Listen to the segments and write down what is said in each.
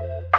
Thank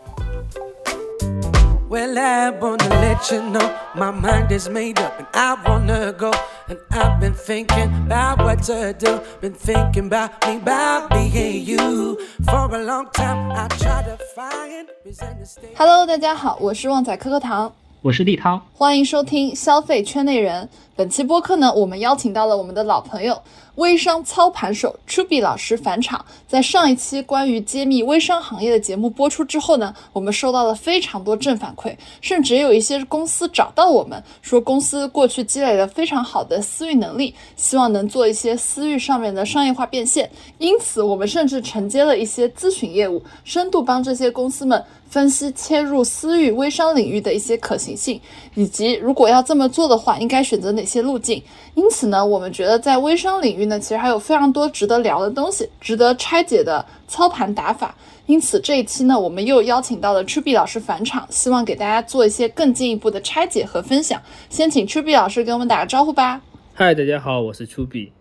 Well, I wanna let you know my mind is made up and I wanna go. And I've been thinking about what to do. Been thinking about me, about me and you. For a long time, I try to find Hello，大家好，我是旺仔可可糖。 我是立涛，欢迎收听消费圈内人。本期播客呢，我们邀请到了我们的老朋友微商操盘手 Chubby 老师返场。在上一期关于揭秘微商行业的节目播出之后呢，我们收到了非常多正反馈，甚至也有一些公司找到我们，说公司过去积累了非常好的私域能力，希望能做一些私域上面的商业化变现。因此，我们甚至承接了一些咨询业务，深度帮这些公司们。分析切入私域微商领域的一些可行性，以及如果要这么做的话，应该选择哪些路径。因此呢，我们觉得在微商领域呢，其实还有非常多值得聊的东西，值得拆解的操盘打法。因此这一期呢，我们又邀请到了 Trubi 老师返场，希望给大家做一些更进一步的拆解和分享。先请 Trubi 老师给我们打个招呼吧。嗨，大家好，我是 Trubi。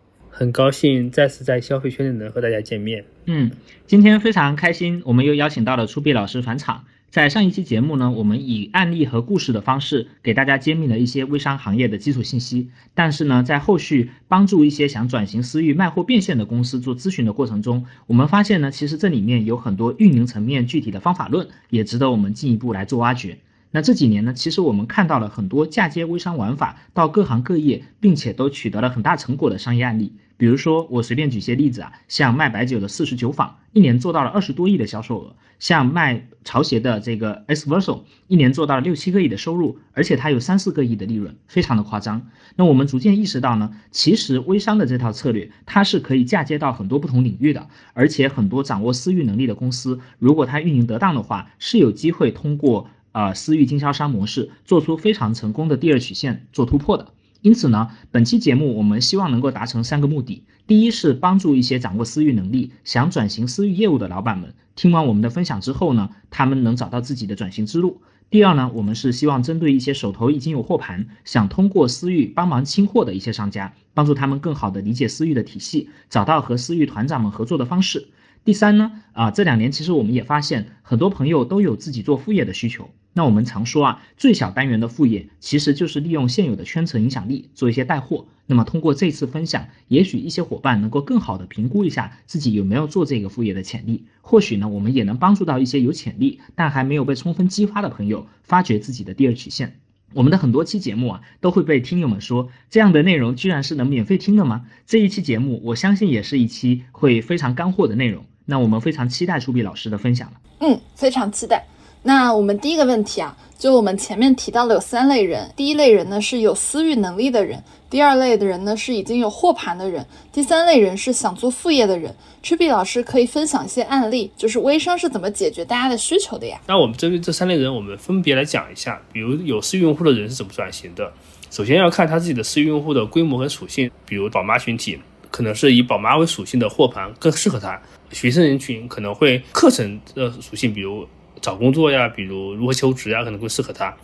很高兴再次在消费圈里能和大家见面。嗯，今天非常开心，我们又邀请到了初碧老师返场。在上一期节目呢，我们以案例和故事的方式给大家揭秘了一些微商行业的基础信息。但是呢，在后续帮助一些想转型私域卖货变现的公司做咨询的过程中，我们发现呢，其实这里面有很多运营层面具体的方法论，也值得我们进一步来做挖掘。那这几年呢，其实我们看到了很多嫁接微商玩法到各行各业，并且都取得了很大成果的商业案例。比如说，我随便举些例子啊，像卖白酒的四十九坊，一年做到了二十多亿的销售额；像卖潮鞋的这个 S Verso，一年做到了六七个亿的收入，而且它有三四个亿的利润，非常的夸张。那我们逐渐意识到呢，其实微商的这套策略，它是可以嫁接到很多不同领域的，而且很多掌握私域能力的公司，如果它运营得当的话，是有机会通过。呃，私域经销商模式做出非常成功的第二曲线做突破的，因此呢，本期节目我们希望能够达成三个目的：第一是帮助一些掌握私域能力、想转型私域业务的老板们，听完我们的分享之后呢，他们能找到自己的转型之路；第二呢，我们是希望针对一些手头已经有货盘，想通过私域帮忙清货的一些商家，帮助他们更好的理解私域的体系，找到和私域团长们合作的方式；第三呢，啊，这两年其实我们也发现很多朋友都有自己做副业的需求。那我们常说啊，最小单元的副业其实就是利用现有的圈层影响力做一些带货。那么通过这次分享，也许一些伙伴能够更好的评估一下自己有没有做这个副业的潜力。或许呢，我们也能帮助到一些有潜力但还没有被充分激发的朋友，发掘自己的第二曲线。我们的很多期节目啊，都会被听友们说，这样的内容居然是能免费听的吗？这一期节目，我相信也是一期会非常干货的内容。那我们非常期待朱碧老师的分享了。嗯，非常期待。那我们第一个问题啊，就我们前面提到了有三类人，第一类人呢是有私域能力的人，第二类的人呢是已经有货盘的人，第三类人是想做副业的人。曲碧老师可以分享一些案例，就是微商是怎么解决大家的需求的呀？那我们针对这三类人，我们分别来讲一下，比如有私域用户的人是怎么转型的。首先要看他自己的私域用户的规模和属性，比如宝妈群体，可能是以宝妈为属性的货盘更适合他；学生人群可能会课程的属性，比如。找工作呀，比如如何求职呀，可能会适合他。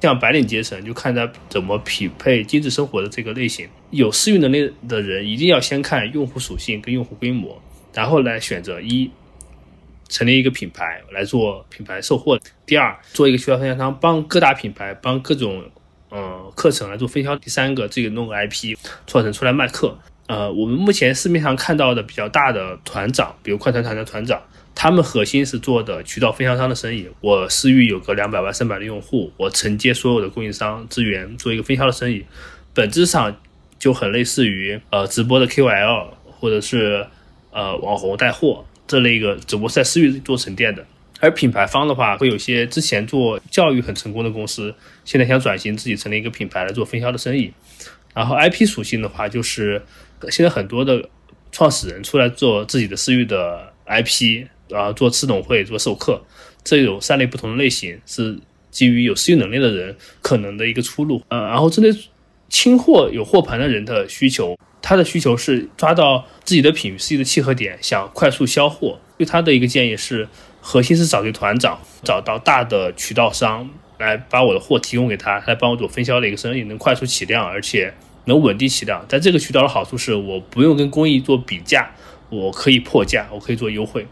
像白领阶层，就看他怎么匹配精致生活的这个类型。有私域能力的人，一定要先看用户属性跟用户规模，然后来选择一成立一个品牌来做品牌售货。第二，做一个渠道分销商，帮各大品牌帮各种呃课程来做分销。第三个，自己弄个 IP 创成出来卖课。呃，我们目前市面上看到的比较大的团长，比如快团团的团长。他们核心是做的渠道分销商的生意。我私域有个两百万、三百的用户，我承接所有的供应商资源，做一个分销的生意，本质上就很类似于呃直播的 KOL 或者是呃网红带货这类一个，只不过是在私域做沉淀的。而品牌方的话，会有些之前做教育很成功的公司，现在想转型自己成立一个品牌来做分销的生意。然后 IP 属性的话，就是现在很多的创始人出来做自己的私域的 IP，然后做次董会、做授课，这有三类不同的类型，是基于有私域能力的人可能的一个出路。呃，然后针对清货有货盘的人的需求，他的需求是抓到自己的品与私域的契合点，想快速销货。对他的一个建议是。核心是找对团长，找到大的渠道商来把我的货提供给他，来帮我做分销的一个生意，能快速起量，而且能稳定起量。在这个渠道的好处是，我不用跟工艺做比价，我可以破价，我可以做优惠。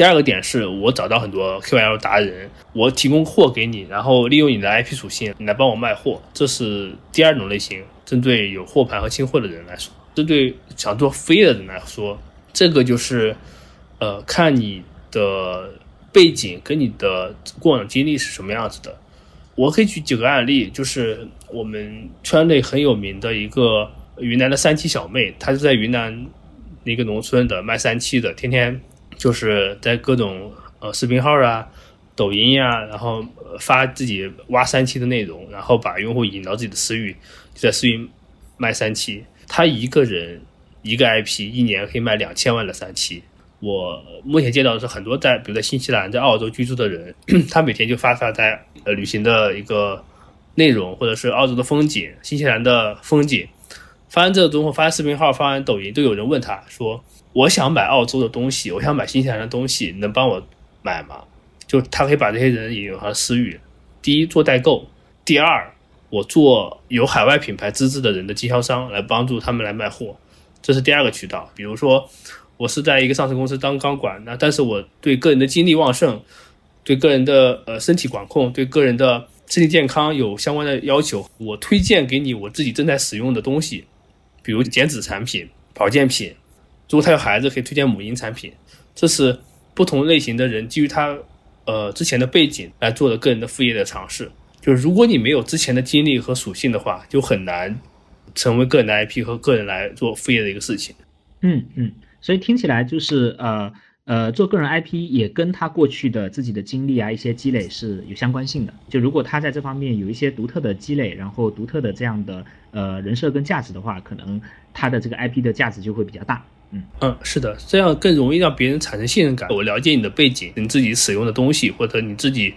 第二个点是我找到很多 KOL 达人，我提供货给你，然后利用你的 IP 属性你来帮我卖货，这是第二种类型。针对有货盘和清货的人来说，针对想做飞的人来说，这个就是呃看你的。背景跟你的过往经历是什么样子的？我可以举几个案例，就是我们圈内很有名的一个云南的三七小妹，她是在云南一个农村的卖三七的，天天就是在各种呃视频号啊、抖音呀，然后发自己挖三七的内容，然后把用户引到自己的私域，就在私域卖三七。他一个人一个 IP，一年可以卖两千万的三七。我目前见到的是很多在，比如在新西兰、在澳洲居住的人，他每天就发发在呃旅行的一个内容，或者是澳洲的风景、新西兰的风景。发完这个之后，发视频号、发完抖音，都有人问他说：“我想买澳洲的东西，我想买新西兰的东西，能帮我买吗？”就他可以把这些人引入他的私域。第一，做代购；第二，我做有海外品牌资质的人的经销商，来帮助他们来卖货，这是第二个渠道。比如说。我是在一个上市公司当高管，那但是我对个人的精力旺盛，对个人的呃身体管控，对个人的身体健康有相关的要求。我推荐给你我自己正在使用的东西，比如减脂产品、保健品。如果他有孩子，可以推荐母婴产品。这是不同类型的人基于他呃之前的背景来做的个人的副业的尝试。就是如果你没有之前的经历和属性的话，就很难成为个人的 IP 和个人来做副业的一个事情。嗯嗯。所以听起来就是呃呃做个人 IP 也跟他过去的自己的经历啊一些积累是有相关性的。就如果他在这方面有一些独特的积累，然后独特的这样的呃人设跟价值的话，可能他的这个 IP 的价值就会比较大。嗯嗯，是的，这样更容易让别人产生信任感。我了解你的背景，你自己使用的东西或者你自己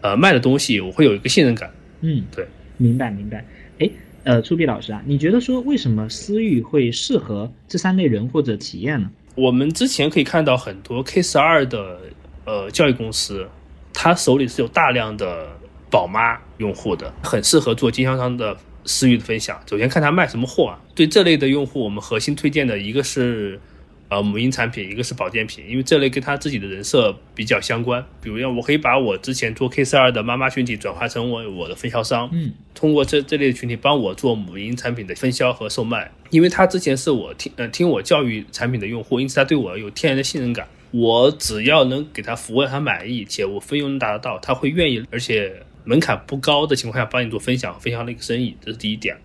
呃卖的东西，我会有一个信任感。嗯，对，明白明白。哎。呃，朱碧老师啊，你觉得说为什么私域会适合这三类人或者企业呢？我们之前可以看到很多 K 十二的呃教育公司，他手里是有大量的宝妈用户的，很适合做经销商的私域的分享。首先看他卖什么货啊，对这类的用户，我们核心推荐的一个是。呃，母婴产品，一个是保健品，因为这类跟他自己的人设比较相关。比如，像我可以把我之前做 K 四二的妈妈群体转化成我我的分销商，嗯，通过这这类的群体帮我做母婴产品的分销和售卖。因为他之前是我听呃听我教育产品的用户，因此他对我有天然的信任感。我只要能给他服务让他满意，且我费用能达得到，他会愿意，而且门槛不高的情况下帮你做分享分销的一个生意，这是第一点。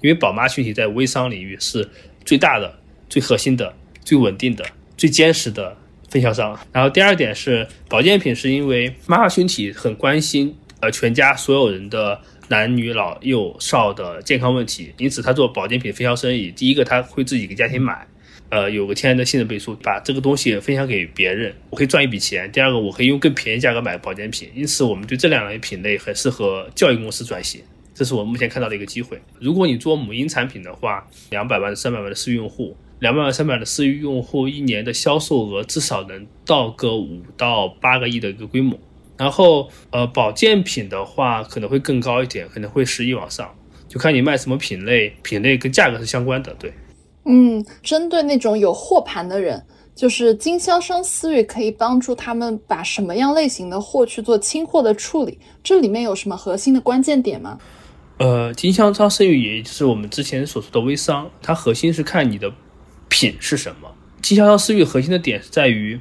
因为宝妈群体在微商领域是最大的、最核心的。最稳定的、最坚实的分销商。然后第二点是保健品，是因为妈妈群体很关心呃全家所有人的男女老幼少的健康问题，因此他做保健品分销生意，第一个他会自己给家庭买，呃有个天然的信任背书，把这个东西分享给别人，我可以赚一笔钱。第二个我可以用更便宜价格买保健品，因此我们对这两类品类很适合教育公司转型，这是我目前看到的一个机会。如果你做母婴产品的话，两百万、三百万的私域用户。两百万、三百万的私域用户，一年的销售额至少能到个五到八个亿的一个规模。然后，呃，保健品的话可能会更高一点，可能会十亿往上，就看你卖什么品类，品类跟价格是相关的。对，嗯，针对那种有货盘的人，就是经销商私域可以帮助他们把什么样类型的货去做清货的处理，这里面有什么核心的关键点吗？呃，经销商私域也就是我们之前所说的微商，它核心是看你的。品是什么？经销商私域核心的点是在于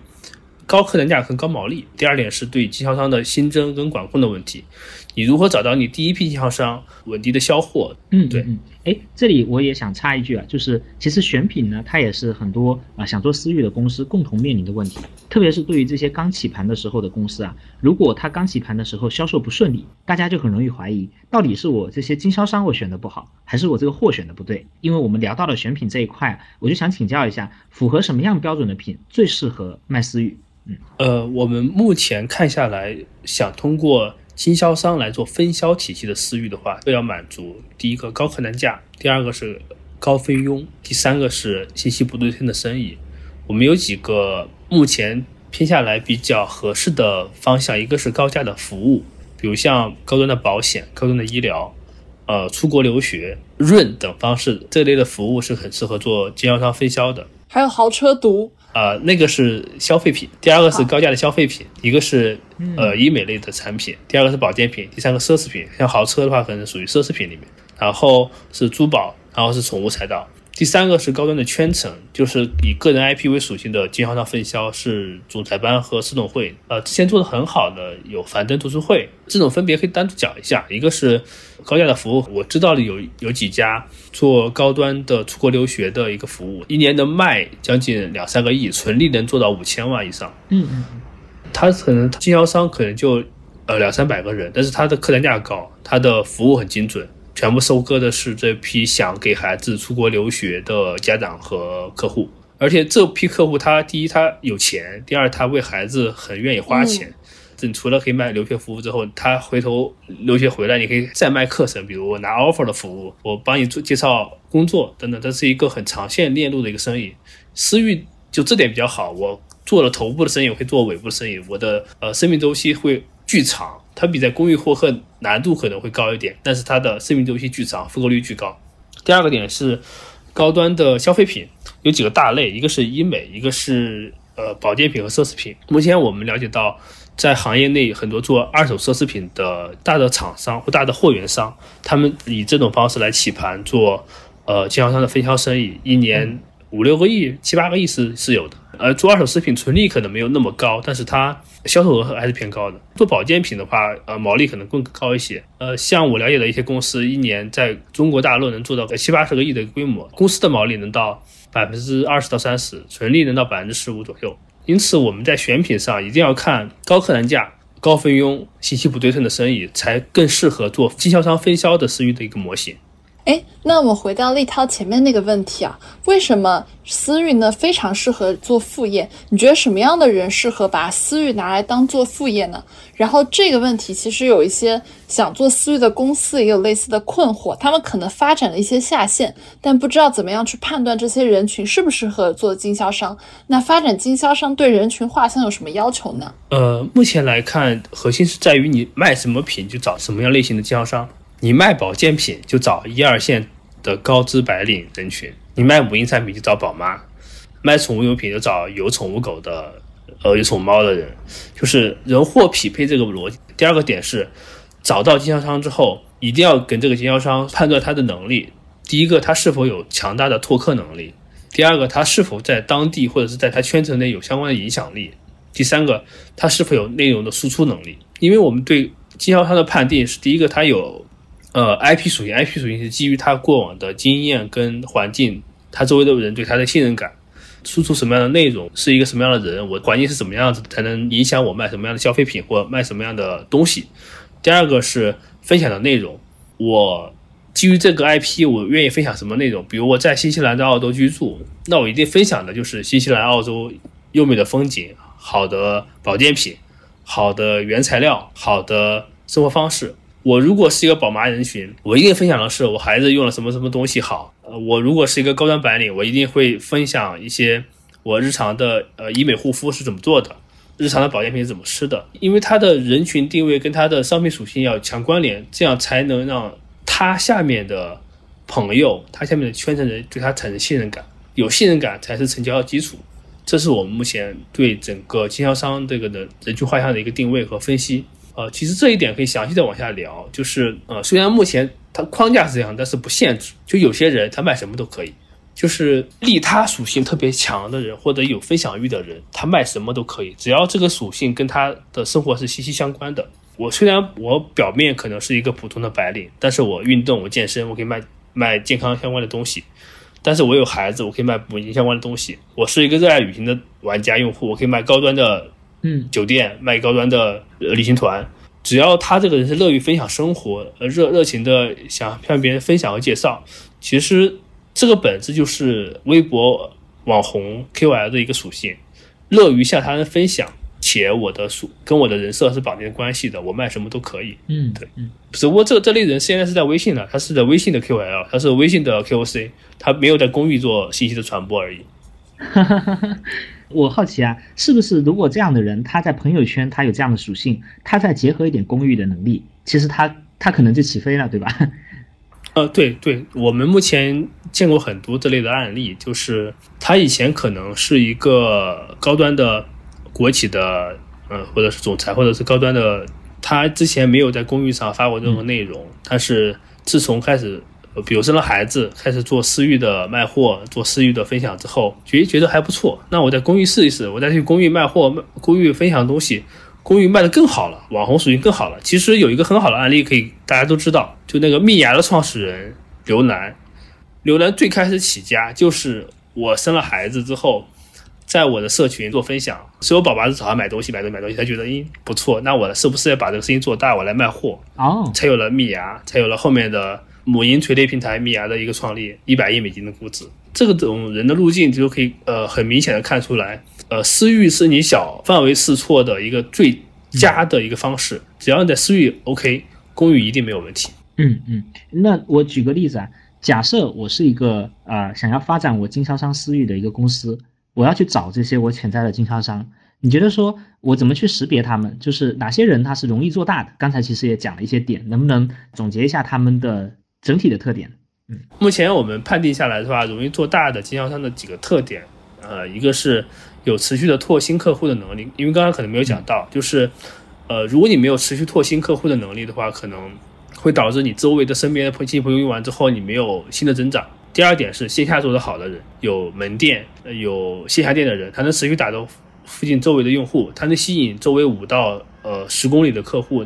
高客单价和高毛利。第二点是对经销商的新增跟管控的问题。你如何找到你第一批经销商，稳定的销货？嗯，对嗯，哎，这里我也想插一句啊，就是其实选品呢，它也是很多啊、想做私域的公司共同面临的问题，特别是对于这些刚起盘的时候的公司啊，如果它刚起盘的时候销售不顺利，大家就很容易怀疑，到底是我这些经销商我选的不好，还是我这个货选的不对？因为我们聊到了选品这一块，我就想请教一下，符合什么样标准的品最适合卖私域？嗯呃，我们目前看下来，想通过经销商来做分销体系的私域的话，都要满足第一个高客单价，第二个是高分佣，第三个是信息不对称的生意。我们有几个目前偏下来比较合适的方向，一个是高价的服务，比如像高端的保险、高端的医疗，呃，出国留学、润等方式这类的服务是很适合做经销商分销的。还有豪车毒，呃，那个是消费品，第二个是高价的消费品，一个是呃医美类的产品，第二个是保健品，第三个奢侈品。像豪车的话，可能属于奢侈品里面，然后是珠宝，然后是宠物赛道。第三个是高端的圈层，就是以个人 IP 为属性的经销商分销，是总裁班和私董会。呃，之前做的很好的有樊登读书会，这种分别可以单独讲一下。一个是高价的服务，我知道的有有几家做高端的出国留学的一个服务，一年能卖将近两三个亿，纯利能做到五千万以上。嗯嗯他可能经销商可能就呃两三百个人，但是他的客单价高，他的服务很精准，全部收割的是这批想给孩子出国留学的家长和客户。而且这批客户，他第一他有钱，第二他为孩子很愿意花钱。这、你除了可以卖留学服务之后，他回头留学回来，你可以再卖课程，比如我拿 offer 的服务，我帮你做介绍工作等等，这是一个很长线链路的一个生意。私域就这点比较好，我做了头部的生意，我可以做尾部的生意，我的呃生命周期会巨长，它比在公寓获客难度可能会高一点，但是它的生命周期巨长，复购率巨高。第二个点是高端的消费品有几个大类，一个是医美，一个是呃保健品和奢侈品。目前我们了解到，在行业内很多做二手奢侈品的大的厂商或大的货源商，他们以这种方式来起盘做呃经销商的分销生意，一年五六个亿、七八个亿是是有的。而做二手食品纯利可能没有那么高，但是它销售额还是偏高的。做保健品的话，呃，毛利可能更高一些。呃，像我了解的一些公司，一年在中国大陆能做到七八十个亿的规模，公司的毛利能到百分之二十到三十，纯利能到百分之十五左右。因此，我们在选品上一定要看高客单价、高分佣、信息不对称的生意，才更适合做经销商分销的私域的一个模型。哎，那我们回到立涛前面那个问题啊，为什么私域呢非常适合做副业？你觉得什么样的人适合把私域拿来当做副业呢？然后这个问题其实有一些想做私域的公司也有类似的困惑，他们可能发展了一些下线，但不知道怎么样去判断这些人群适不适合做经销商。那发展经销商对人群画像有什么要求呢？呃，目前来看，核心是在于你卖什么品就找什么样类型的经销商。你卖保健品就找一二线的高知白领人群，你卖母婴产品就找宝妈，卖宠物用品就找有宠物狗的，呃有宠物猫的人，就是人货匹配这个逻辑。第二个点是，找到经销商之后，一定要跟这个经销商判断他的能力。第一个，他是否有强大的拓客能力；第二个，他是否在当地或者是在他圈层内有相关的影响力；第三个，他是否有内容的输出能力。因为我们对经销商的判定是：第一个，他有呃，IP 属性，IP 属性是基于他过往的经验跟环境，他周围的人对他的信任感，输出什么样的内容，是一个什么样的人，我环境是怎么样子，才能影响我卖什么样的消费品或卖什么样的东西。第二个是分享的内容，我基于这个 IP，我愿意分享什么内容？比如我在新西兰、在澳洲居住，那我一定分享的就是新西兰、澳洲优美的风景、好的保健品、好的原材料、好的生活方式。我如果是一个宝妈人群，我一定分享的是我孩子用了什么什么东西好。呃，我如果是一个高端白领，我一定会分享一些我日常的呃医美护肤是怎么做的，日常的保健品是怎么吃的，因为它的人群定位跟它的商品属性要强关联，这样才能让他下面的朋友，他下面的圈层人对他产生信任感，有信任感才是成交的基础。这是我们目前对整个经销商这个的人群画像的一个定位和分析。呃，其实这一点可以详细的往下聊，就是呃，虽然目前它框架是这样，但是不限制，就有些人他卖什么都可以，就是利他属性特别强的人或者有分享欲的人，他卖什么都可以，只要这个属性跟他的生活是息息相关的。我虽然我表面可能是一个普通的白领，但是我运动，我健身，我可以卖卖健康相关的东西。但是我有孩子，我可以卖母婴相关的东西。我是一个热爱旅行的玩家用户，我可以卖高端的嗯酒店，卖高端的呃旅行团。只要他这个人是乐于分享生活，呃热热情的想向别人分享和介绍，其实这个本质就是微博网红 KOL 的一个属性，乐于向他人分享，且我的属跟我的人设是绑定关系的，我卖什么都可以。嗯，对嗯只不过这这类人现在是在微信的，他是在微信的 KOL，他是微信的 KOC，他没有在公域做信息的传播而已。我好奇啊，是不是如果这样的人他在朋友圈他有这样的属性，他再结合一点公域的能力，其实他他可能就起飞了，对吧？呃，对对，我们目前见过很多这类的案例，就是他以前可能是一个高端的国企的，呃，或者是总裁，或者是高端的，他之前没有在公寓上发过任何内容，但是自从开始，比如生了孩子，开始做私域的卖货，做私域的分享之后，觉觉得还不错，那我在公寓试一试，我再去公寓卖货，公寓分享东西，公寓卖的更好了，网红属性更好了。其实有一个很好的案例可以大家都知道，就那个蜜芽的创始人刘楠，刘楠最开始起家就是我生了孩子之后，在我的社群做分享，所有宝宝都找他买东西，买东西，买东西，他觉得咦不错，那我是不是要把这个事情做大，我来卖货，哦，才有了蜜芽，才有了后面的母婴垂类平台蜜芽的一个创立，一百亿美金的估值。这个种人的路径就可以呃很明显的看出来，呃私域是你小范围试错的一个最佳的一个方式，只要你在私域 OK，公域一定没有问题。嗯嗯，那我举个例子啊，假设我是一个呃想要发展我经销商私域的一个公司，我要去找这些我潜在的经销商，你觉得说我怎么去识别他们？就是哪些人他是容易做大的？刚才其实也讲了一些点，能不能总结一下他们的整体的特点？嗯目前我们判定下来的话，容易做大的经销商的几个特点，呃，一个是有持续的拓新客户的能力，因为刚刚可能没有讲到，就是呃，如果你没有持续拓新客户的能力的话，可能会导致你周围的身边的亲戚朋友用完之后，你没有新的增长。第二点是线下做得好的人，有门店、呃有线下店的人，他能持续打动附近周围的用户，他能吸引周围五到呃十公里的客户，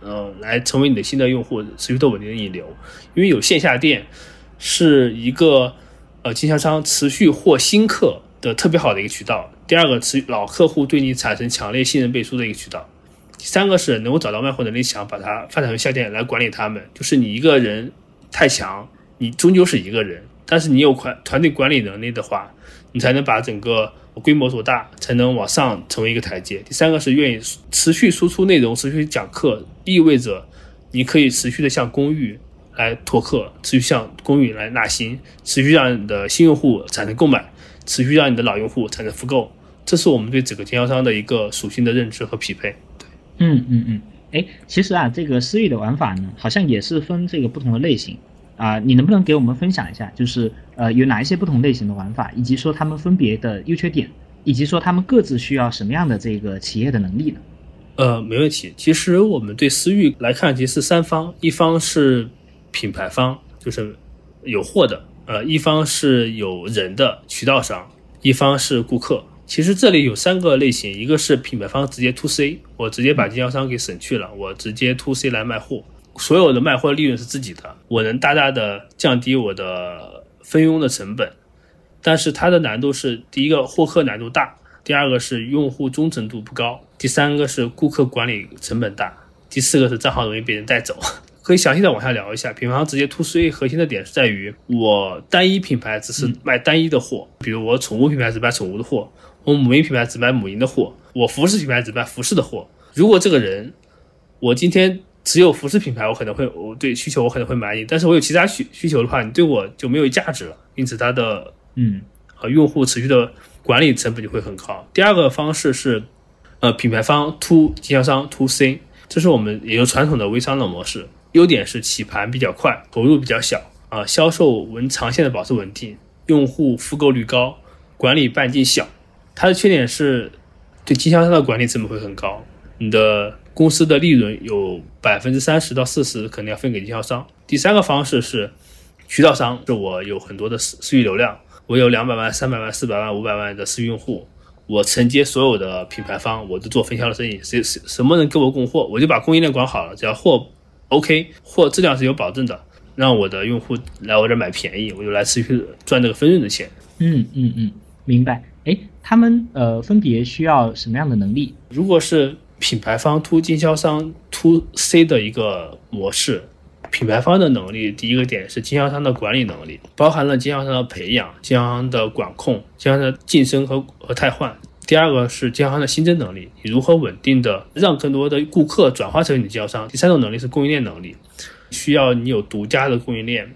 呃，来成为你的新的用户，持续的稳定的引流。因为有线下店是一个呃经销商持续获新客的特别好的一个渠道。第二个，持老客户对你产生强烈信任背书的一个渠道。第三个是能够找到卖货能力强，把它发展为下店来管理他们。就是你一个人太强，你终究是一个人，但是你有团团队管理能力的话，你才能把整个规模做大，才能往上成为一个台阶。第三个是愿意持续输出内容，持续讲课，意味着你可以持续的向公域来拓客，持续向公域来纳新，持续让你的新用户产生购买，持续让你的老用户产生复购。这是我们对整个经销商的一个属性的认知和匹配。嗯嗯嗯，哎，其实啊，这个私域的玩法呢，好像也是分这个不同的类型啊、你能不能给我们分享一下，就是呃有哪一些不同类型的玩法，以及说他们分别的优缺点，以及说他们各自需要什么样的这个企业的能力呢？呃，没问题。其实我们对私域来看，其实是三方，一方是品牌方，就是有货的；呃，一方是有人的渠道商，一方是顾客。其实这里有三个类型，一个是品牌方直接 to C，我直接把经销商给省去了，我直接 to C 来卖货，所有的卖货利润是自己的，我能大大的降低我的分佣的成本。但是它的难度是：第一个，获客难度大；第二个是用户忠诚度不高；第三个是顾客管理成本大；第四个是账号容易被人带走。可以详细的往下聊一下。品牌方直接 to C 核心的点是在于，我单一品牌只是卖单一的货，比如我宠物品牌只卖宠物的货，我母婴品牌只卖母婴的货，我服饰品牌只卖服饰的货。如果这个人，我今天只有服饰品牌，我可能会我对需求我可能会满意，但是我有其他需需求的话，你对我就没有价值了，因此它的嗯呃用户持续的管理成本就会很高。第二个方式是，呃品牌方 to 经销商 to C，这是我们也就传统的微商的模式。优点是起盘比较快，投入比较小啊、销售稳长线的保持稳定，用户复购率高，管理半径小。它的缺点是对经销商的管理成本会很高，你的公司的利润有百分之三十到四十可能要分给经销商。第三个方式是渠道商，是我有很多的私私域流量，我有两百万、三百万、四百万、五百万的私域用户，我承接所有的品牌方，我都做分销的生意，谁谁什么人给我供货，我就把供应链管好了，只要货 OK，货质量是有保证的，让我的用户来我这买便宜，我就来持续赚这个分润的钱。嗯嗯嗯，明白。哎，他们呃分别需要什么样的能力？如果是品牌方 to 经销商 to C 的一个模式，品牌方的能力，第一个点是经销商的管理能力，包含了经销商的培养、经销商的管控、经销商的晋升和和汰换。第二个是经销商的新增能力，你如何稳定的让更多的顾客转化成你的经销商。第三种能力是供应链能力，需要你有独家的供应链，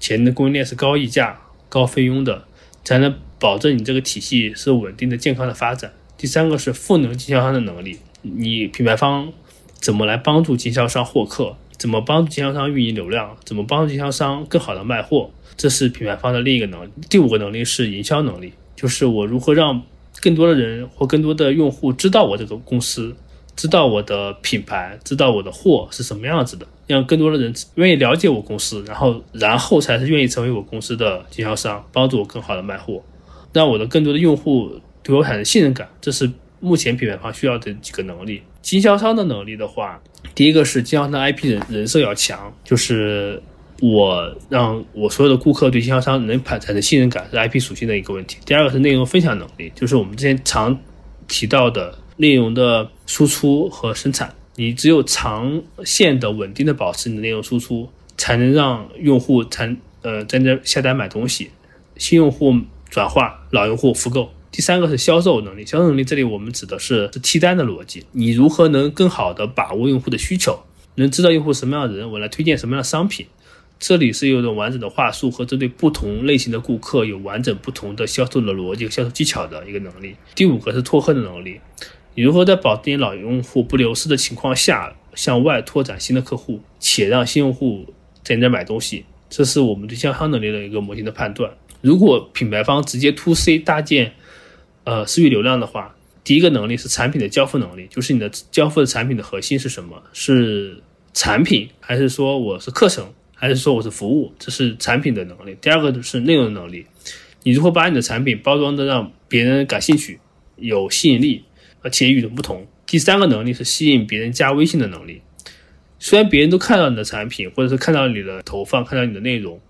且你的供应链是高溢价、高费用的，才能保证你这个体系是稳定的、健康的发展。第三个是赋能经销商的能力，你品牌方怎么来帮助经销商获客，怎么帮助经销商运营流量，怎么帮助经销商更好的卖货，这是品牌方的另一个能力。第五个能力是营销能力，就是我如何让更多的人或更多的用户知道我这个公司，知道我的品牌，知道我的货是什么样子的，让更多的人愿意了解我公司，然后然后才是愿意成为我公司的经销商，帮助我更好的卖货，让我的更多的用户对我产生信任感，这是目前品牌方需要的几个能力。经销商的能力的话，第一个是经销商 IP 人人设要强，就是。我让我所有的顾客对经销商能产生信任感是 IP 属性的一个问题。第二个是内容分享能力，就是我们之前常提到的内容的输出和生产。你只有长线的稳定的保持你的内容输出，才能让用户才呃在那下单买东西，新用户转化，老用户复购。第三个是销售能力，销售能力这里我们指的是是替单的逻辑。你如何能更好的把握用户的需求，能知道用户什么样的人，我来推荐什么样的商品。这里是有一种完整的话术和针对不同类型的顾客有完整不同的销售的逻辑和销售技巧的一个能力。第五个是拓客的能力，你如何在保证老用户不流失的情况下，向外拓展新的客户，且让新用户在你这买东西，这是我们对经销商能力的一个模型的判断。如果品牌方直接 to C 搭建呃私域流量的话，第一个能力是产品的交付能力，就是你的交付的产品的核心是什么？是产品还是说我是课程？还是说我是服务，这是产品的能力。第二个就是内容的能力，你如何把你的产品包装的让别人感兴趣、有吸引力，而且与众不同。第三个能力是吸引别人加微信的能力。虽然别人都看到你的产品，或者是看到你的投放、看到你的内容，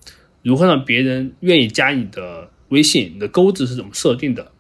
如何让别人愿意加你的微信？你的钩子是怎么设定的？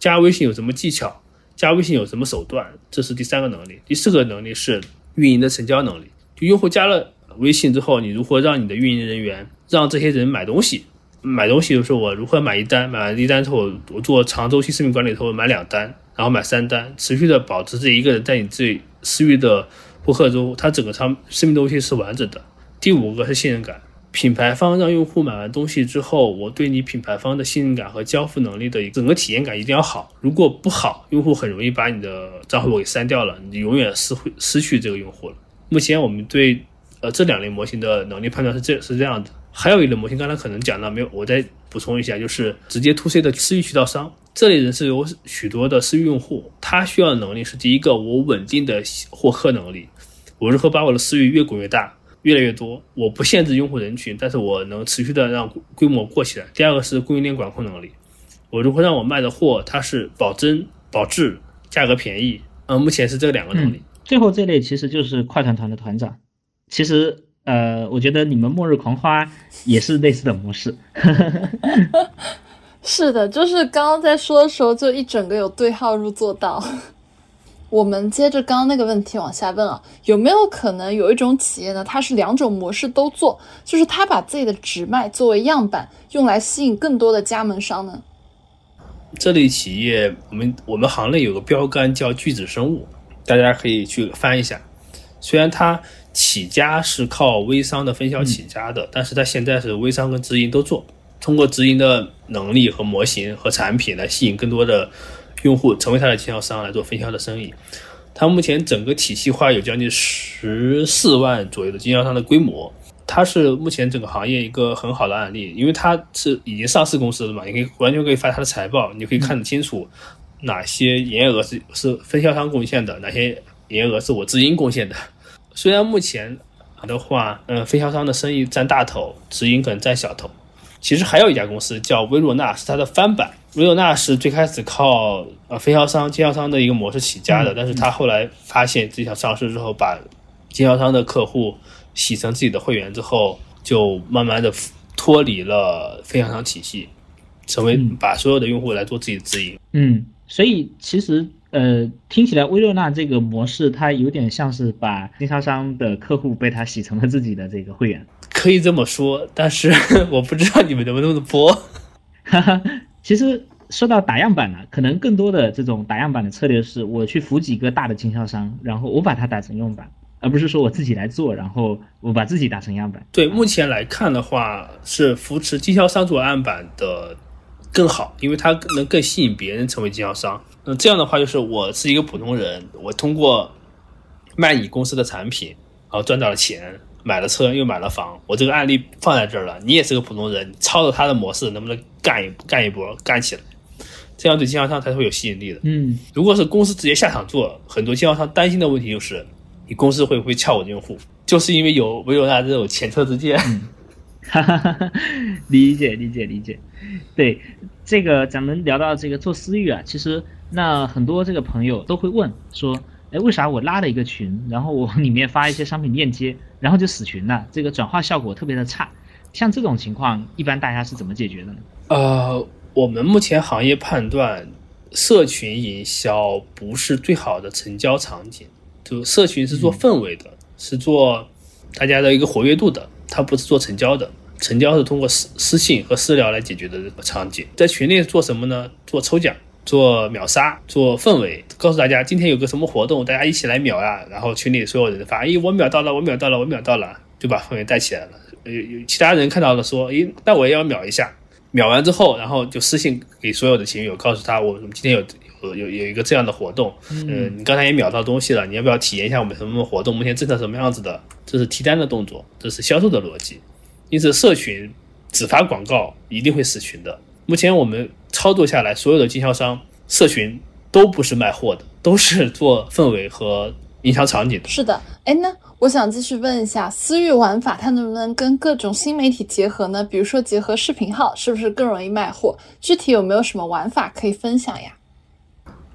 加微信有什么技巧？加微信有什么手段？这是第三个能力。第四个能力是运营的成交能力，就用户加了。微信之后，你如何让你的运营人员让这些人买东西？买东西的时候，我如何买一单？买完一单之后，我做长周期生命管理之后买两单，然后买三单，持续的保持这一个人在你这私域的顾客中，他整个长生命周期是完整的。第五个是信任感，品牌方让用户买完东西之后，我对你品牌方的信任感和交付能力的整个体验感一定要好。如果不好，用户很容易把你的账户给删掉了，你永远失会失去这个用户了。目前我们对。呃，这两类模型的能力判断是这是这样的。还有一类模型，刚才可能讲到没有，我再补充一下，就是直接 to C 的私域渠道商。这类人是有许多的私域用户，他需要的能力是第一个，我稳定的获客能力，我如何把我的私域越滚越大，越来越多，我不限制用户人群，但是我能持续的让规模过起来。第二个是供应链管控能力，我如何让我卖的货它是保真保质，价格便宜。嗯，目前是这两个能力。最后这类其实就是快团团的团长。其实，呃，我觉得你们末日狂花也是类似的模式。是的，就是刚刚在说的时候，就一整个有对号入座到。我们接着刚刚那个问题往下问啊，有没有可能有一种企业呢？它是两种模式都做，就是它把自己的直卖作为样板，用来吸引更多的加盟商呢？这类企业，我们我们行内有个标杆叫巨子生物，大家可以去翻一下。虽然它。起家是靠微商的分销起家的，但是它现在是微商跟直营都做，通过直营的能力和模型和产品来吸引更多的用户成为他的经销商来做分销的生意。他目前整个体系化有将近十四万左右的经销商的规模，它是目前整个行业一个很好的案例，因为它是已经上市公司了嘛，你可以完全可以发它的财报，你可以看得清楚哪些营业额是是分销商贡献的，哪些营业额是我直营贡献的。虽然目前的话，嗯，分销商的生意占大头，直营可能占小头，其实还有一家公司叫薇若纳，是它的翻版。薇若纳是最开始靠呃分销商、经销商的一个模式起家的，但是他后来发现自己想上市之后，把经销商的客户洗成自己的会员之后，就慢慢的脱离了分销商体系，成为把所有的用户来做自己的自营。嗯，所以其实。呃，听起来薇若纳这个模式，它有点像是把经销商的客户被他洗成了自己的这个会员，可以这么说。但是 我不知道你们能不能播。哈哈，其实说到打样板呢，可能更多的这种打样板的策略是，我去扶几个大的经销商，然后我把它打成样板，而不是说我自己来做，然后我把自己打成样板。对，目前来看的话，是扶持经销商做案板的。更好，因为它能更吸引别人成为经销商。那这样的话，就是我是一个普通人，我通过卖你公司的产品，然后赚到了钱，买了车又买了房。我这个案例放在这儿了，你也是个普通人，抄着他的模式，能不能干一干一波，干起来？这样对经销商才会有吸引力的。嗯，如果是公司直接下场做，很多经销商担心的问题就是，你公司会不会撬我的用户？就是因为有维罗纳这种前车之鉴。哈哈哈，理解理解理解，对这个咱们聊到这个做私域啊，其实那很多这个朋友都会问说，哎，为啥我拉了一个群，然后我里面发一些商品链接，然后就死群了，这个转化效果特别的差。像这种情况，一般大家是怎么解决的呢？呃，我们目前行业判断，社群营销不是最好的成交场景，就社群是做氛围的，是做大家的一个活跃度的。它不是做成交的，成交是通过私私信和私聊来解决的这个场景。在群里做什么呢？做抽奖，做秒杀，做氛围，告诉大家今天有个什么活动，大家一起来秒呀。然后群里所有人发，哎，我秒到了，我秒到了，我秒到了，就把氛围带起来了。有有其他人看到了说，哎，那我也要秒一下。秒完之后，然后就私信给所有的群友，告诉他我们今天有有有有一个这样的活动。嗯，你刚才也秒到东西了，你要不要体验一下我们什么活动？目前政策什么样子的？这是提单的动作，这是销售的逻辑。因此，社群只发广告一定会死群的。目前我们操作下来，所有的经销商社群都不是卖货的，都是做氛围和营销场景的。是的，哎那。我想继续问一下，私域玩法它能不能跟各种新媒体结合呢？比如说结合视频号，是不是更容易卖货？具体有没有什么玩法可以分享呀？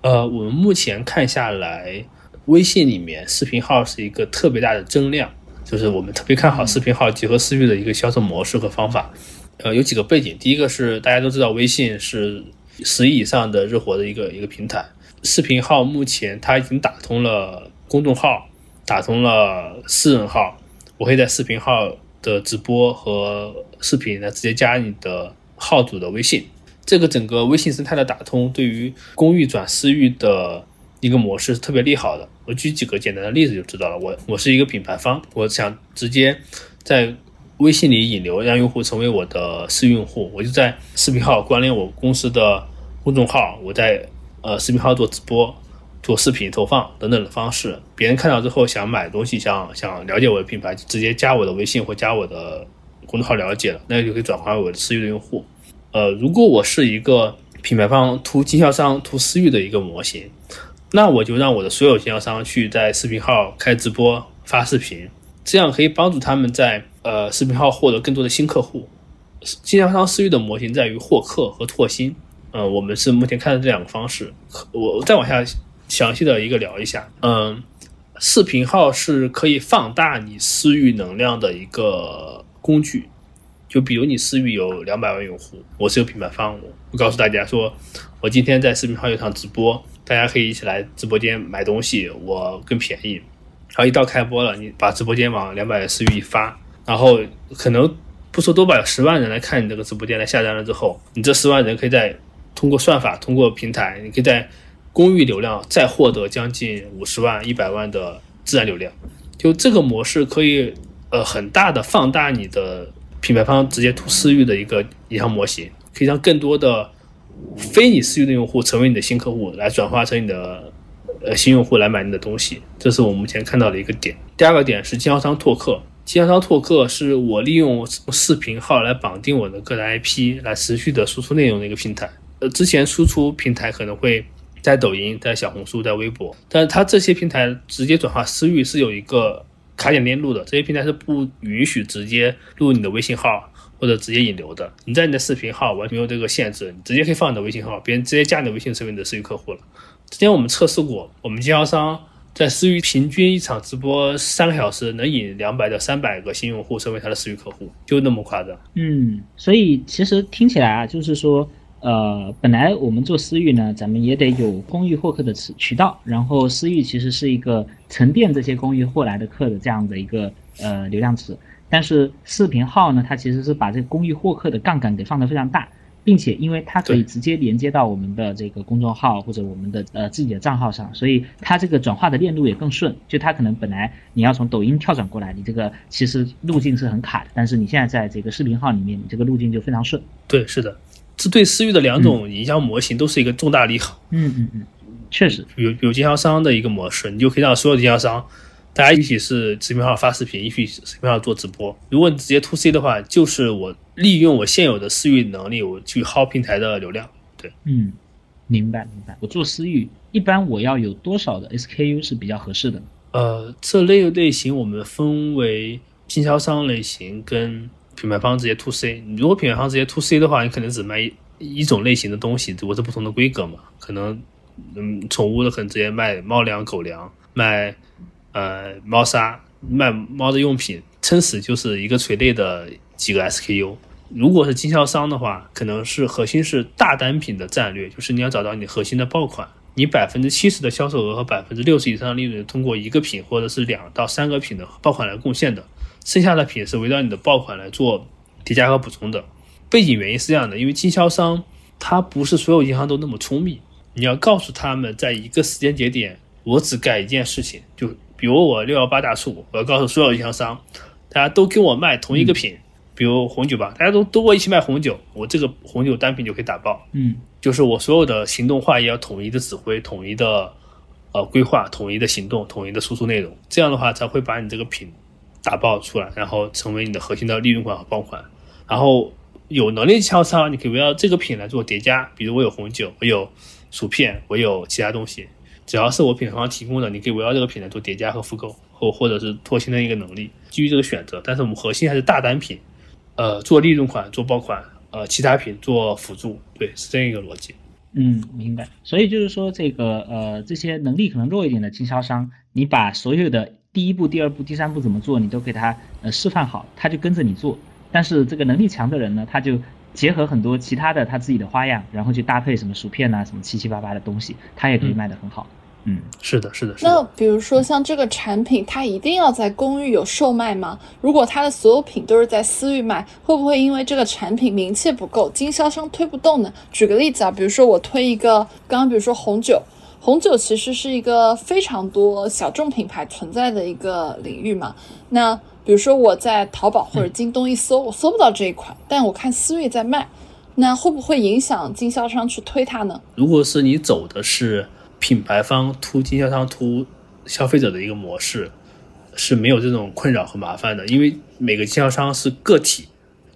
呃，我们目前看下来，微信里面视频号是一个特别大的增量，就是我们特别看好视频号结合私域的一个销售模式和方法。呃，有几个背景，第一个是大家都知道，微信是十亿以上的日活的一个一个平台，视频号目前它已经打通了公众号。打通了私人号，我会在视频号的直播和视频呢直接加你的号主的微信。这个整个微信生态的打通，对于公域转私域的一个模式是特别利好的。我举几个简单的例子就知道了。我我是一个品牌方，我想直接在微信里引流，让用户成为我的私域用户，我就在视频号关联我公司的公众号，我在呃视频号做直播。做视频投放等等的方式，别人看到之后想买东西，想想了解我的品牌，就直接加我的微信或加我的公众号了解了，那就可以转化为我的私域的用户。呃，如果我是一个品牌方图经销商图私域的一个模型，那我就让我的所有经销商去在视频号开直播发视频，这样可以帮助他们在呃视频号获得更多的新客户。经销商私域的模型在于获客和拓新，呃，我们是目前看的这两个方式。我再往下。详细的一个聊一下，嗯，视频号是可以放大你私域能量的一个工具。就比如你私域有两百万用户，我是有品牌方，我告诉大家说，我今天在视频号有场直播，大家可以一起来直播间买东西，我更便宜。然后一到开播了，你把直播间往两百私域一发，然后可能不说多吧，有十万人来看你这个直播间来下单了之后，你这十万人可以在通过算法，通过平台，你可以在公域流量再获得将近五十万、一百万的自然流量，就这个模式可以呃很大的放大你的品牌方直接图私域的一个营销模型，可以让更多的非你私域的用户成为你的新客户，来转化成你的呃新用户来买你的东西，这是我目前看到的一个点。第二个点是经销商拓客，经销商拓客是我利用视频号来绑定我的个人 IP，来持续的输出内容的一个平台。呃，之前输出平台可能会。在抖音、在小红书、在微博，但是它这些平台直接转化私域是有一个卡点链路的，这些平台是不允许直接录你的微信号或者直接引流的。你在你的视频号完全没有这个限制，你直接可以放你的微信号，别人直接加你的微信成为你的私域客户了。之前我们测试过，我们经销商在私域平均一场直播三个小时能引两百到三百个新用户成为他的私域客户，就那么夸张。嗯，所以其实听起来啊，就是说。呃，本来我们做私域呢，咱们也得有公域获客的渠渠道，然后私域其实是一个沉淀这些公域获来的客的这样的一个呃流量池，但是视频号呢，它其实是把这个公域获客的杠杆给放得非常大，并且因为它可以直接连接到我们的这个公众号或者我们的呃自己的账号上，所以它这个转化的链路也更顺。就它可能本来你要从抖音跳转过来，你这个其实路径是很卡的，但是你现在在这个视频号里面，你这个路径就非常顺。对，是的。这对私域的两种营销模型都是一个重大利好。嗯嗯嗯，确实，有有经销商的一个模式，你就可以让所有经销商，大家一起是视频号发视频，一起视频号做直播。如果你直接 to C 的话，就是我利用我现有的私域能力，我去薅平台的流量。对，嗯，明白明白。我做私域，一般我要有多少的 SKU 是比较合适的？呃，这类类型我们分为经销商类型跟。品牌方直接 to C，如果品牌方直接 to C 的话，你可能只卖一一种类型的东西，只不过是不同的规格嘛。可能，嗯，宠物的可能直接卖猫粮、狗粮，卖呃猫砂，卖猫的用品，撑死就是一个垂类的几个 SKU。如果是经销商的话，可能是核心是大单品的战略，就是你要找到你核心的爆款，你百分之七十的销售额和百分之六十以上的利润，通过一个品或者是两到三个品的爆款来贡献的。剩下的品是围绕你的爆款来做叠加和补充的。背景原因是这样的，因为经销商他不是所有银行都那么聪明，你要告诉他们，在一个时间节点，我只干一件事情，就比如我六幺八大促，我要告诉所有经销商，大家都给我卖同一个品，比如红酒吧，大家都都会一起卖红酒，我这个红酒单品就可以打爆。嗯，就是我所有的行动化也要统一的指挥，统一的呃规划，统一的行动，统一的输出内容，这样的话才会把你这个品。打爆出来，然后成为你的核心的利润款和爆款。然后有能力经销商，你可以围绕这个品来做叠加。比如我有红酒，我有薯片，我有其他东西，只要是我品牌方提供的，你可以围绕这个品来做叠加和复购，或或者是拓新的一个能力。基于这个选择，但是我们核心还是大单品，呃，做利润款，做爆款，呃，其他品做辅助。对，是这样一个逻辑。嗯，明白。所以就是说，这个呃，这些能力可能弱一点的经销商，你把所有的。第一步、第二步、第三步怎么做，你都给他呃示范好，他就跟着你做。但是这个能力强的人呢，他就结合很多其他的他自己的花样，然后去搭配什么薯片呐、什么七七八八的东西，他也可以卖得很好。嗯，是的，是的。是的那比如说像这个产品，它一定要在公寓有售卖吗？如果它的所有品都是在私域卖，会不会因为这个产品名气不够，经销商推不动呢？举个例子啊，比如说我推一个，刚刚比如说红酒。红酒其实是一个非常多小众品牌存在的一个领域嘛。那比如说我在淘宝或者京东一搜，我搜不到这一款，但我看私域在卖，那会不会影响经销商去推它呢？如果是你走的是品牌方图经销商图消费者的一个模式，是没有这种困扰和麻烦的，因为每个经销商是个体，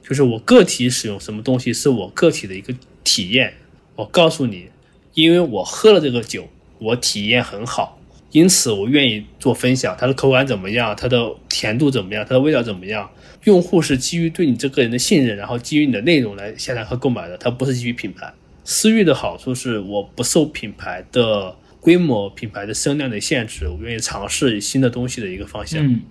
就是我个体使用什么东西是我个体的一个体验，我告诉你，因为我喝了这个酒。我体验很好，因此我愿意做分享。它的口感怎么样？它的甜度怎么样？它的味道怎么样？用户是基于对你这个人的信任，然后基于你的内容来下单和购买的，它不是基于品牌。私域的好处是我不受品牌的规模、品牌的声量的限制，我愿意尝试新的东西的一个方向。嗯，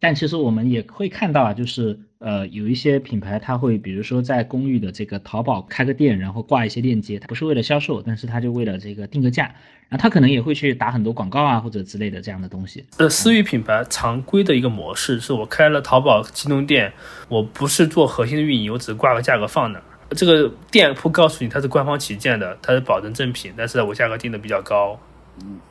但其实我们也会看到啊，就是。呃，有一些品牌，它会比如说在公寓的这个淘宝开个店，然后挂一些链接，它不是为了销售，但是它就为了这个定个价，然后它可能也会去打很多广告啊，或者之类的这样的东西。呃，私域品牌常规的一个模式是我开了淘宝京东店，我不是做核心的运营，我只是挂个价格放那，这个店铺告诉你它是官方旗舰的，它是保证正品，但是我价格定的比较高，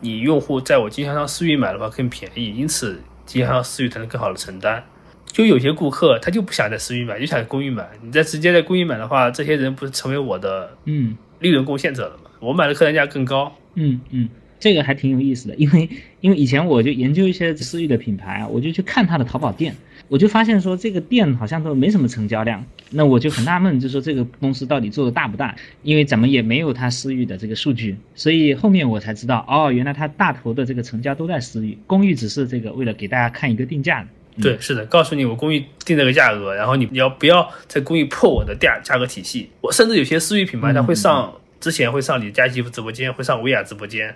你用户在我经销商私域买的话更便宜，因此经销商私域才能更好的承担。就有些顾客他就不想在私域买，就想在公寓买。你在直接在公寓买的话，这些人不是成为我的嗯利润贡献者了吗？我买的客单价更高。嗯嗯，这个还挺有意思的，因为因为以前我就研究一些私域的品牌啊，我就去看他的淘宝店，我就发现说这个店好像都没什么成交量，那我就很纳闷，就说这个公司到底做的大不大？因为咱们也没有他私域的这个数据，所以后面我才知道，哦，原来他大头的这个成交都在私域，公寓只是这个为了给大家看一个定价的。对，是的，告诉你我公寓定这个价格，然后你你要不要在公寓破我的价价格体系？我甚至有些私域品牌，它会上之前会上李佳琦直播间，会上薇娅直播间，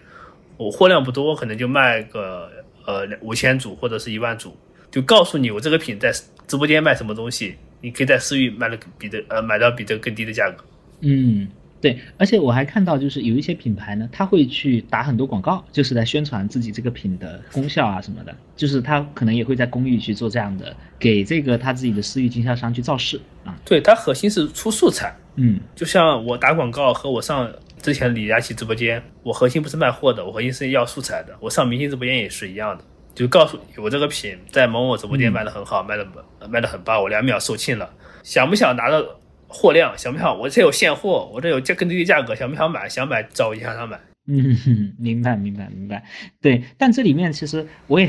我货量不多，可能就卖个呃五千组或者是一万组，就告诉你我这个品在直播间卖什么东西，你可以在私域卖的比这呃买到比这个更低的价格。嗯。对，而且我还看到，就是有一些品牌呢，他会去打很多广告，就是在宣传自己这个品的功效啊什么的，就是他可能也会在公域去做这样的，给这个他自己的私域经销商去造势啊。对，它核心是出素材，嗯，就像我打广告和我上之前李佳琦直播间，我核心不是卖货的，我核心是要素材的。我上明星直播间也是一样的，就告诉我这个品在某某直播间卖的很好，卖的卖的很棒，我两秒售罄了，想不想拿到？货量想不想？我这有现货，我这有价更低的价格，想不想买？想买找我经销商买。嗯，明白明白明白。对，但这里面其实我也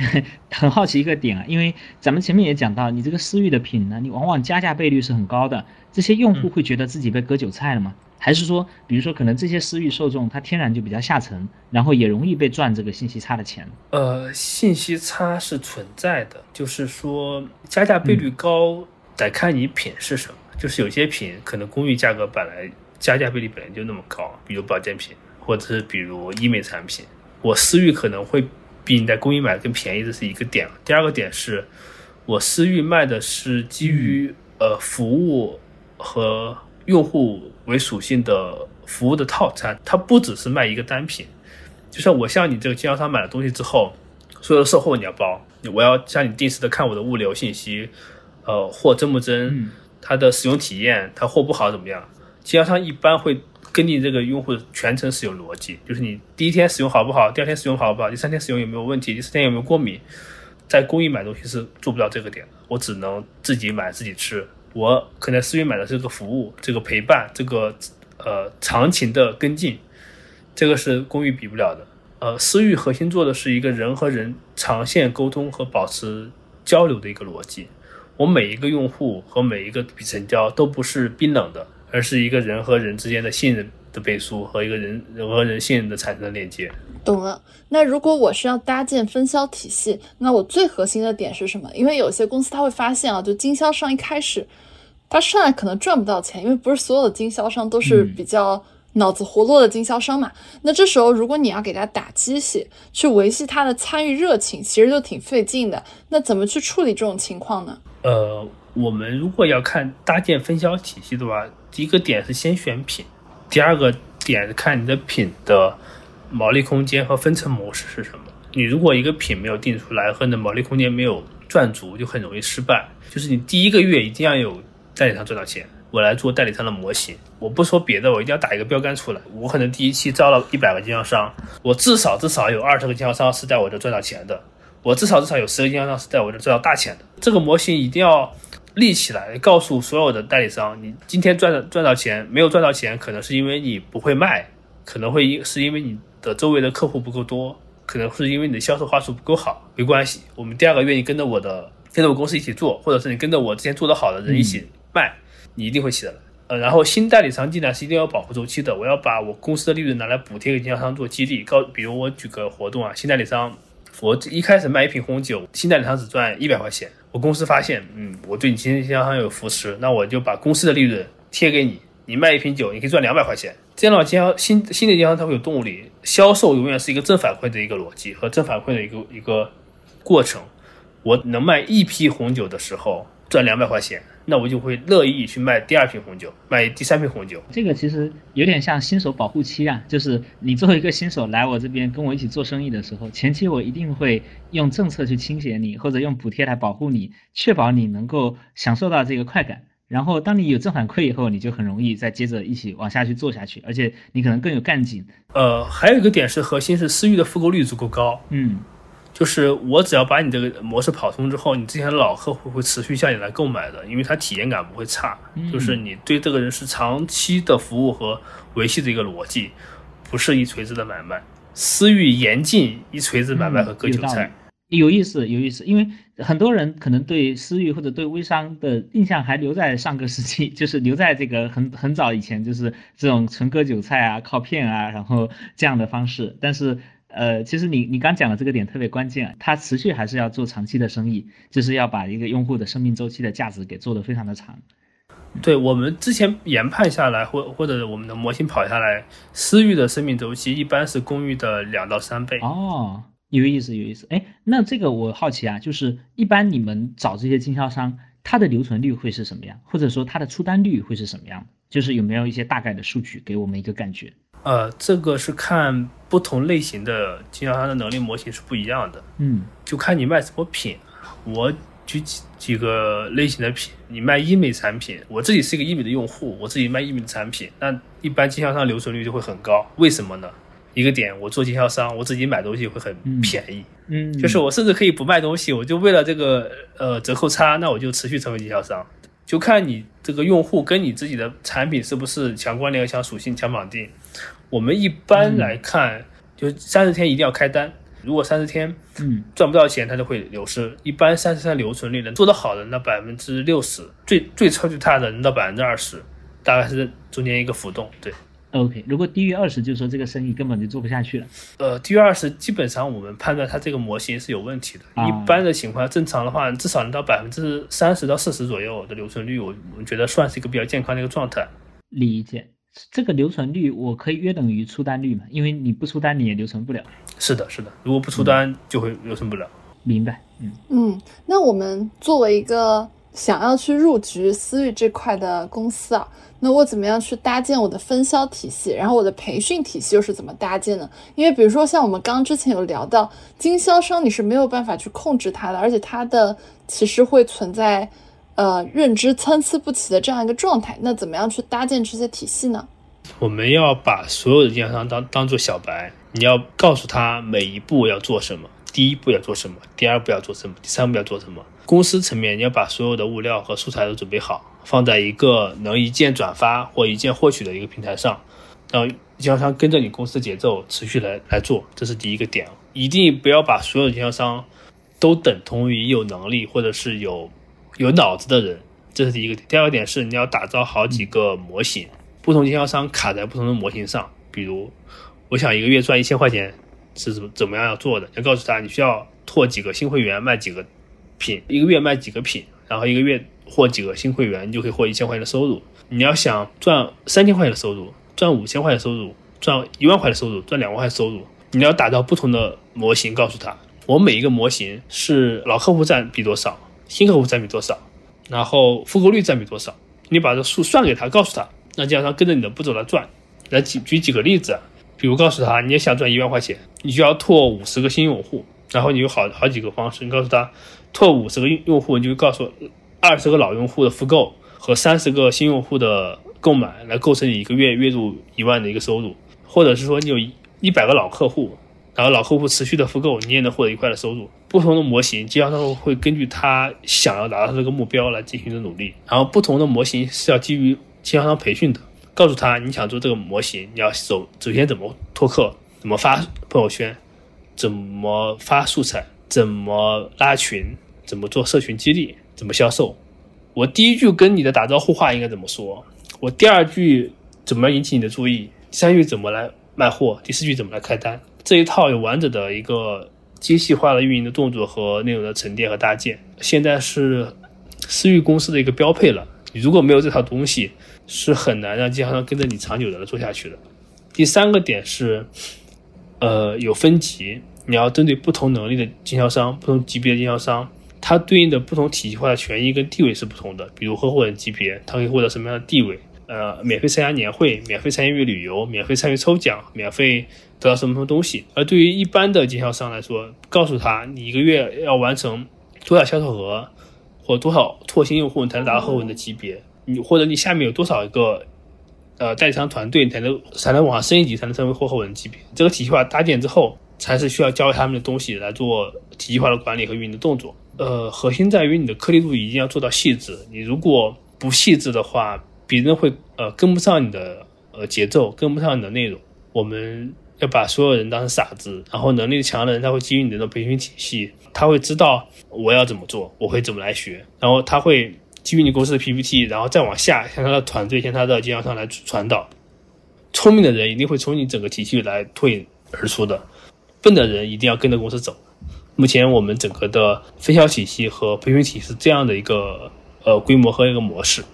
很好奇一个点啊，因为咱们前面也讲到，你这个私域的品呢，你往往加价倍率是很高的，这些用户会觉得自己被割韭菜了吗？还是说，比如说可能这些私域受众他天然就比较下沉，然后也容易被赚这个信息差的钱？呃，信息差是存在的，就是说加价倍率高，得看你品是什么。就是有些品可能公寓价格本来加价倍率本来就那么高，比如保健品或者是比如医美产品，我私域可能会比你在公寓买的更便宜，这是一个点。第二个点是，我私域卖的是基于呃服务和用户为属性的服务的套餐，它不只是卖一个单品。就像我向你这个经销商买了东西之后，所有的售后你要包，我要向你定时的看我的物流信息，呃，货真不真。它的使用体验，它货不好怎么样？经销商一般会跟你这个用户全程使用逻辑，就是你第一天使用好不好，第二天使用好不好，第三天使用有没有问题，第四天有没有过敏。在公寓买东西是做不到这个点的，我只能自己买自己吃。我可能私域买的这个服务，这个陪伴，这个呃长情的跟进，这个是公寓比不了的。呃，私域核心做的是一个人和人长线沟通和保持交流的一个逻辑。我每一个用户和每一个笔成交都不是冰冷的，而是一个人和人之间的信任的背书和一个人人和人信任的产生的链接。懂了。那如果我是要搭建分销体系，那我最核心的点是什么？因为有些公司他会发现啊，就经销商一开始他上来可能赚不到钱，因为不是所有的经销商都是比较。脑子活络的经销商嘛，那这时候如果你要给他打鸡血，去维系他的参与热情，其实就挺费劲的。那怎么去处理这种情况呢？呃，我们如果要看搭建分销体系的话，第第一个点是先选品，第二个点是看你的品的毛利空间和分成模式是什么。你如果一个品没有定出来，和你的毛利空间没有赚足，就很容易失败。就是你第一个月一定要有代理商赚到钱。我来做代理商的模型，我不说别的，我一定要打一个标杆出来。我可能第一期招了一百个经销商，我至少至少有二十个经销商是在我这赚到钱的，我至少至少有十个经销商是在我这赚到大钱的。这个模型一定要立起来，告诉所有的代理商，你今天赚赚到钱，没有赚到钱，可能是因为你不会卖，可能会因是因为你的周围的客户不够多，可能是因为你的销售话术不够好。没关系，我们第二个愿意跟着我的，跟着我公司一起做，或者是你跟着我之前做的好的人一起卖。你一定会起来的，呃，然后新代理商进来是一定要保护周期的。我要把我公司的利润拿来补贴给经销商做激励，高，比如我举个活动啊，新代理商，我一开始卖一瓶红酒，新代理商只赚一百块钱，我公司发现，嗯，我对你经销商有扶持，那我就把公司的利润贴给你，你卖一瓶酒，你可以赚两百块钱，这样的话，经销新新的经销商他会有动力，销售永远是一个正反馈的一个逻辑和正反馈的一个一个过程。我能卖一批红酒的时候赚两百块钱。那我就会乐意去卖第二瓶红酒，卖第三瓶红酒。这个其实有点像新手保护期啊，就是你作为一个新手来我这边跟我一起做生意的时候，前期我一定会用政策去倾斜你，或者用补贴来保护你，确保你能够享受到这个快感。然后当你有正反馈以后，你就很容易再接着一起往下去做下去，而且你可能更有干劲。呃，还有一个点是核心是私域的复购率足够高。嗯。就是我只要把你这个模式跑通之后，你之前的老客户会持续向你来购买的，因为他体验感不会差。就是你对这个人是长期的服务和维系的一个逻辑，不是一锤子的买卖。私域严禁一锤子买卖和割韭菜。有意思，有意思，因为很多人可能对私域或者对微商的印象还留在上个世纪，就是留在这个很很早以前，就是这种纯割韭菜啊、靠骗啊，然后这样的方式。但是。呃，其实你你刚讲的这个点特别关键啊，它持续还是要做长期的生意，就是要把一个用户的生命周期的价值给做得非常的长。对我们之前研判下来，或或者我们的模型跑下来，私域的生命周期一般是公域的两到三倍。哦，有意思，有意思。哎，那这个我好奇啊，就是一般你们找这些经销商，它的留存率会是什么样，或者说它的出单率会是什么样？就是有没有一些大概的数据给我们一个感觉？呃，这个是看不同类型的经销商的能力模型是不一样的。嗯，就看你卖什么品。我举几几个类型的品，你卖医美产品，我自己是一个医美的用户，我自己卖医美的产品，那一般经销商留存率就会很高。为什么呢？一个点，我做经销商，我自己买东西会很便宜。嗯，就是我甚至可以不卖东西，我就为了这个呃折扣差，那我就持续成为经销商。就看你这个用户跟你自己的产品是不是强关联、强属性、强绑定。我们一般来看，就三十天一定要开单。如果三十天，嗯，赚不到钱，它就会流失。一般三十天留存率能做得好的，那百分之六十；最最差最差的能到百分之二十，大概是中间一个浮动。对，OK。如果低于二十，就说这个生意根本就做不下去了。呃，低于二十，基本上我们判断它这个模型是有问题的。一般的情况，正常的话，至少能到百分之三十到四十左右的留存率，我我觉得算是一个比较健康的一个状态。理解。这个留存率我可以约等于出单率嘛？因为你不出单你也留存不了。是的，是的，如果不出单就会留存不了。明白，嗯嗯。那我们作为一个想要去入局私域这块的公司啊，那我怎么样去搭建我的分销体系？然后我的培训体系又是怎么搭建的？因为比如说像我们刚之前有聊到，经销商你是没有办法去控制它的，而且它的其实会存在。呃，认知参差不齐的这样一个状态，那怎么样去搭建这些体系呢？我们要把所有的经销商当当做小白，你要告诉他每一步要做什么，第一步要做什么，第二步要做什么，第三步要做什么。公司层面，你要把所有的物料和素材都准备好，放在一个能一键转发或一键获取的一个平台上，让经销商跟着你公司节奏持续来来做，这是第一个点。一定不要把所有的经销商都等同于有能力或者是有。有脑子的人，这是第一个。第二个点是你要打造好几个模型，不同经销商卡在不同的模型上。比如，我想一个月赚一千块钱是怎么怎么样要做的？要告诉他你需要拓几个新会员，卖几个品，一个月卖几个品，然后一个月获几个新会员，你就可以获一千块钱的收入。你要想赚三千块钱的收入，赚五千块钱的收入，赚一万块的收入，赚两万块的收入，你要打造不同的模型，告诉他我每一个模型是老客户占比多少。新客户占比多少，然后复购率占比多少？你把这数算给他，告诉他，那经销商跟着你的步骤来赚。来举举几个例子，比如告诉他，你也想赚一万块钱，你就要拓五十个新用户，然后你有好好几个方式，你告诉他，拓五十个用用户，你就告诉二十个老用户的复购和三十个新用户的购买，来构成你一个月月入一万的一个收入，或者是说你有一百个老客户。然后老客户持续的复购，你也能获得一块的收入。不同的模型，经销商会根据他想要达到这个目标来进行的努力。然后不同的模型是要基于经销商培训的，告诉他你想做这个模型，你要首首先怎么拓客，怎么发朋友圈，怎么发素材，怎么拉群，怎么做社群激励，怎么销售。我第一句跟你的打招呼话应该怎么说？我第二句怎么引起你的注意？第三句怎么来卖货？第四句怎么来开单？这一套有完整的一个精细化的运营的动作和内容的沉淀和搭建，现在是私域公司的一个标配了。你如果没有这套东西，是很难让经销商跟着你长久的做下去的。第三个点是，呃，有分级，你要针对不同能力的经销商、不同级别的经销商，它对应的不同体系化的权益跟地位是不同的。比如合伙人级别，它可以获得什么样的地位？呃，免费参加年会，免费参与旅游，免费参与抽奖，免费得到什么什么东西。而对于一般的经销商来说，告诉他你一个月要完成多少销售额，或多少拓新用户，你才能达到合伙人的级别。你或者你下面有多少一个呃代理商团队，才能才能往上升一级，才能成为合伙人级别。这个体系化搭建之后，才是需要教他们的东西来做体系化的管理和运营的动作。呃，核心在于你的颗粒度一定要做到细致。你如果不细致的话，别人会呃跟不上你的呃节奏，跟不上你的内容。我们要把所有人当成傻子，然后能力强的人他会基于你的培训体系，他会知道我要怎么做，我会怎么来学，然后他会基于你公司的 PPT，然后再往下向他的团队、向他的经销商来传导。聪明的人一定会从你整个体系来脱颖而出的。笨的人一定要跟着公司走。目前我们整个的分销体系和培训体系是这样的一个呃规模和一个模式。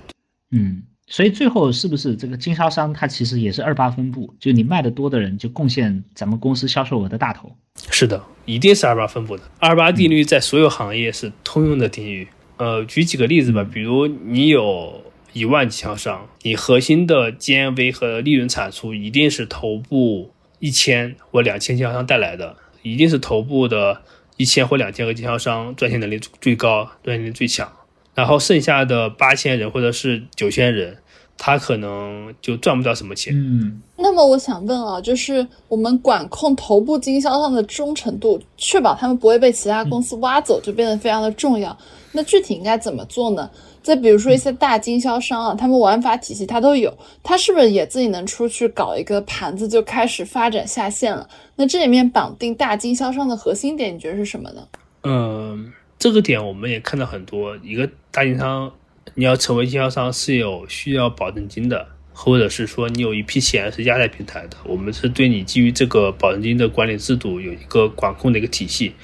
嗯，所以最后是不是这个经销商他其实也是二八分布？就你卖的多的人就贡献咱们公司销售额的大头？是的，一定是二八分布的。二八定律在所有行业是通用的定律。呃，举几个例子吧，比如你有一万经销商，你核心的 GMV 和利润产出一定是头部一千或两千经销商带来的，一定是头部的一千或两千个经销商赚钱能力最高，赚钱能力最强。然后剩下的八千人或者是九千人，他可能就赚不到什么钱。嗯，那么我想问啊，就是我们管控头部经销商的忠诚度，确保他们不会被其他公司挖走，就变得非常的重要。那具体应该怎么做呢？再比如说一些大经销商啊，他们玩法体系他都有，他是不是也自己能出去搞一个盘子就开始发展下线了？那这里面绑定大经销商的核心点，你觉得是什么呢？嗯。这个点我们也看到很多，一个大经销商，你要成为经销商是有需要保证金的，或者是说你有一批钱是压在平台的，我们是对你基于这个保证金的管理制度有一个管控的一个体系。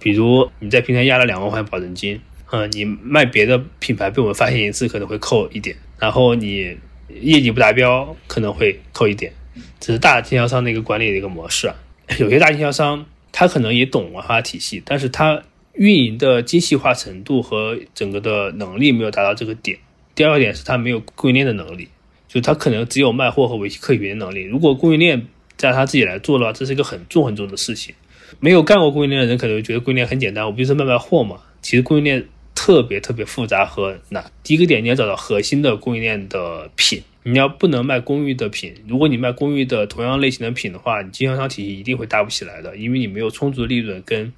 比如你在平台压了两万块保证金，嗯，你卖别的品牌被我们发现一次可能会扣一点，然后你业绩不达标可能会扣一点，这是大经销商的一个管理的一个模式啊。有些大经销商他可能也懂文化体系，但是他运营的精细化程度和整个的能力没有达到这个点。第二个点是他没有供应链的能力，就他可能只有卖货和维系客源的能力。如果供应链在他自己来做的话，这是一个很重很重的事情。没有干过供应链的人可能觉得供应链很简单，我不就是卖卖货嘛？其实供应链特别特别复杂和难。第一个点你要找到核心的供应链的品，你要不能卖公寓的品。如果你卖公寓的同样类型的品的话，你经销商体系一定会搭不起来的，因为你没有充足的利润跟。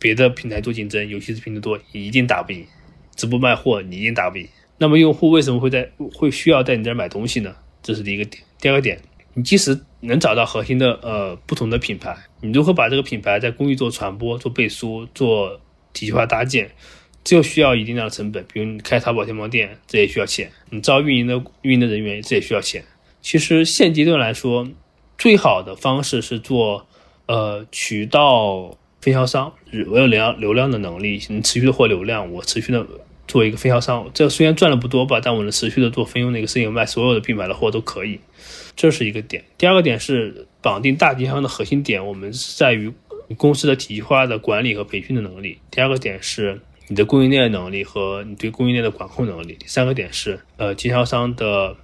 别的平台做竞争，尤其是拼多多，你一定打不赢。直播卖货，你一定打不赢。那么用户为什么会在会需要在你这儿买东西呢？这是第一个点。第二个点，你即使能找到核心的呃不同的品牌，你如何把这个品牌在公域做传播、做背书、做体系化搭建，这又需要一定量的成本。比如你开淘宝天猫店，这也需要钱。你招运营的运营的人员，这也需要钱。其实现阶段来说，最好的方式是做呃渠道。分销商，我有流流量的能力，能持续的获流量，我持续的做一个分销商。这虽然赚的不多吧，但我能持续的做分佣的一个事情，卖所有的品牌的货都可以。这是一个点。第二个点是绑定大经销商的核心点，我们是在于公司的体系化的管理和培训的能力。第二个点是你的供应链能力和你对供应链的管控能力。第三个点是呃经销商的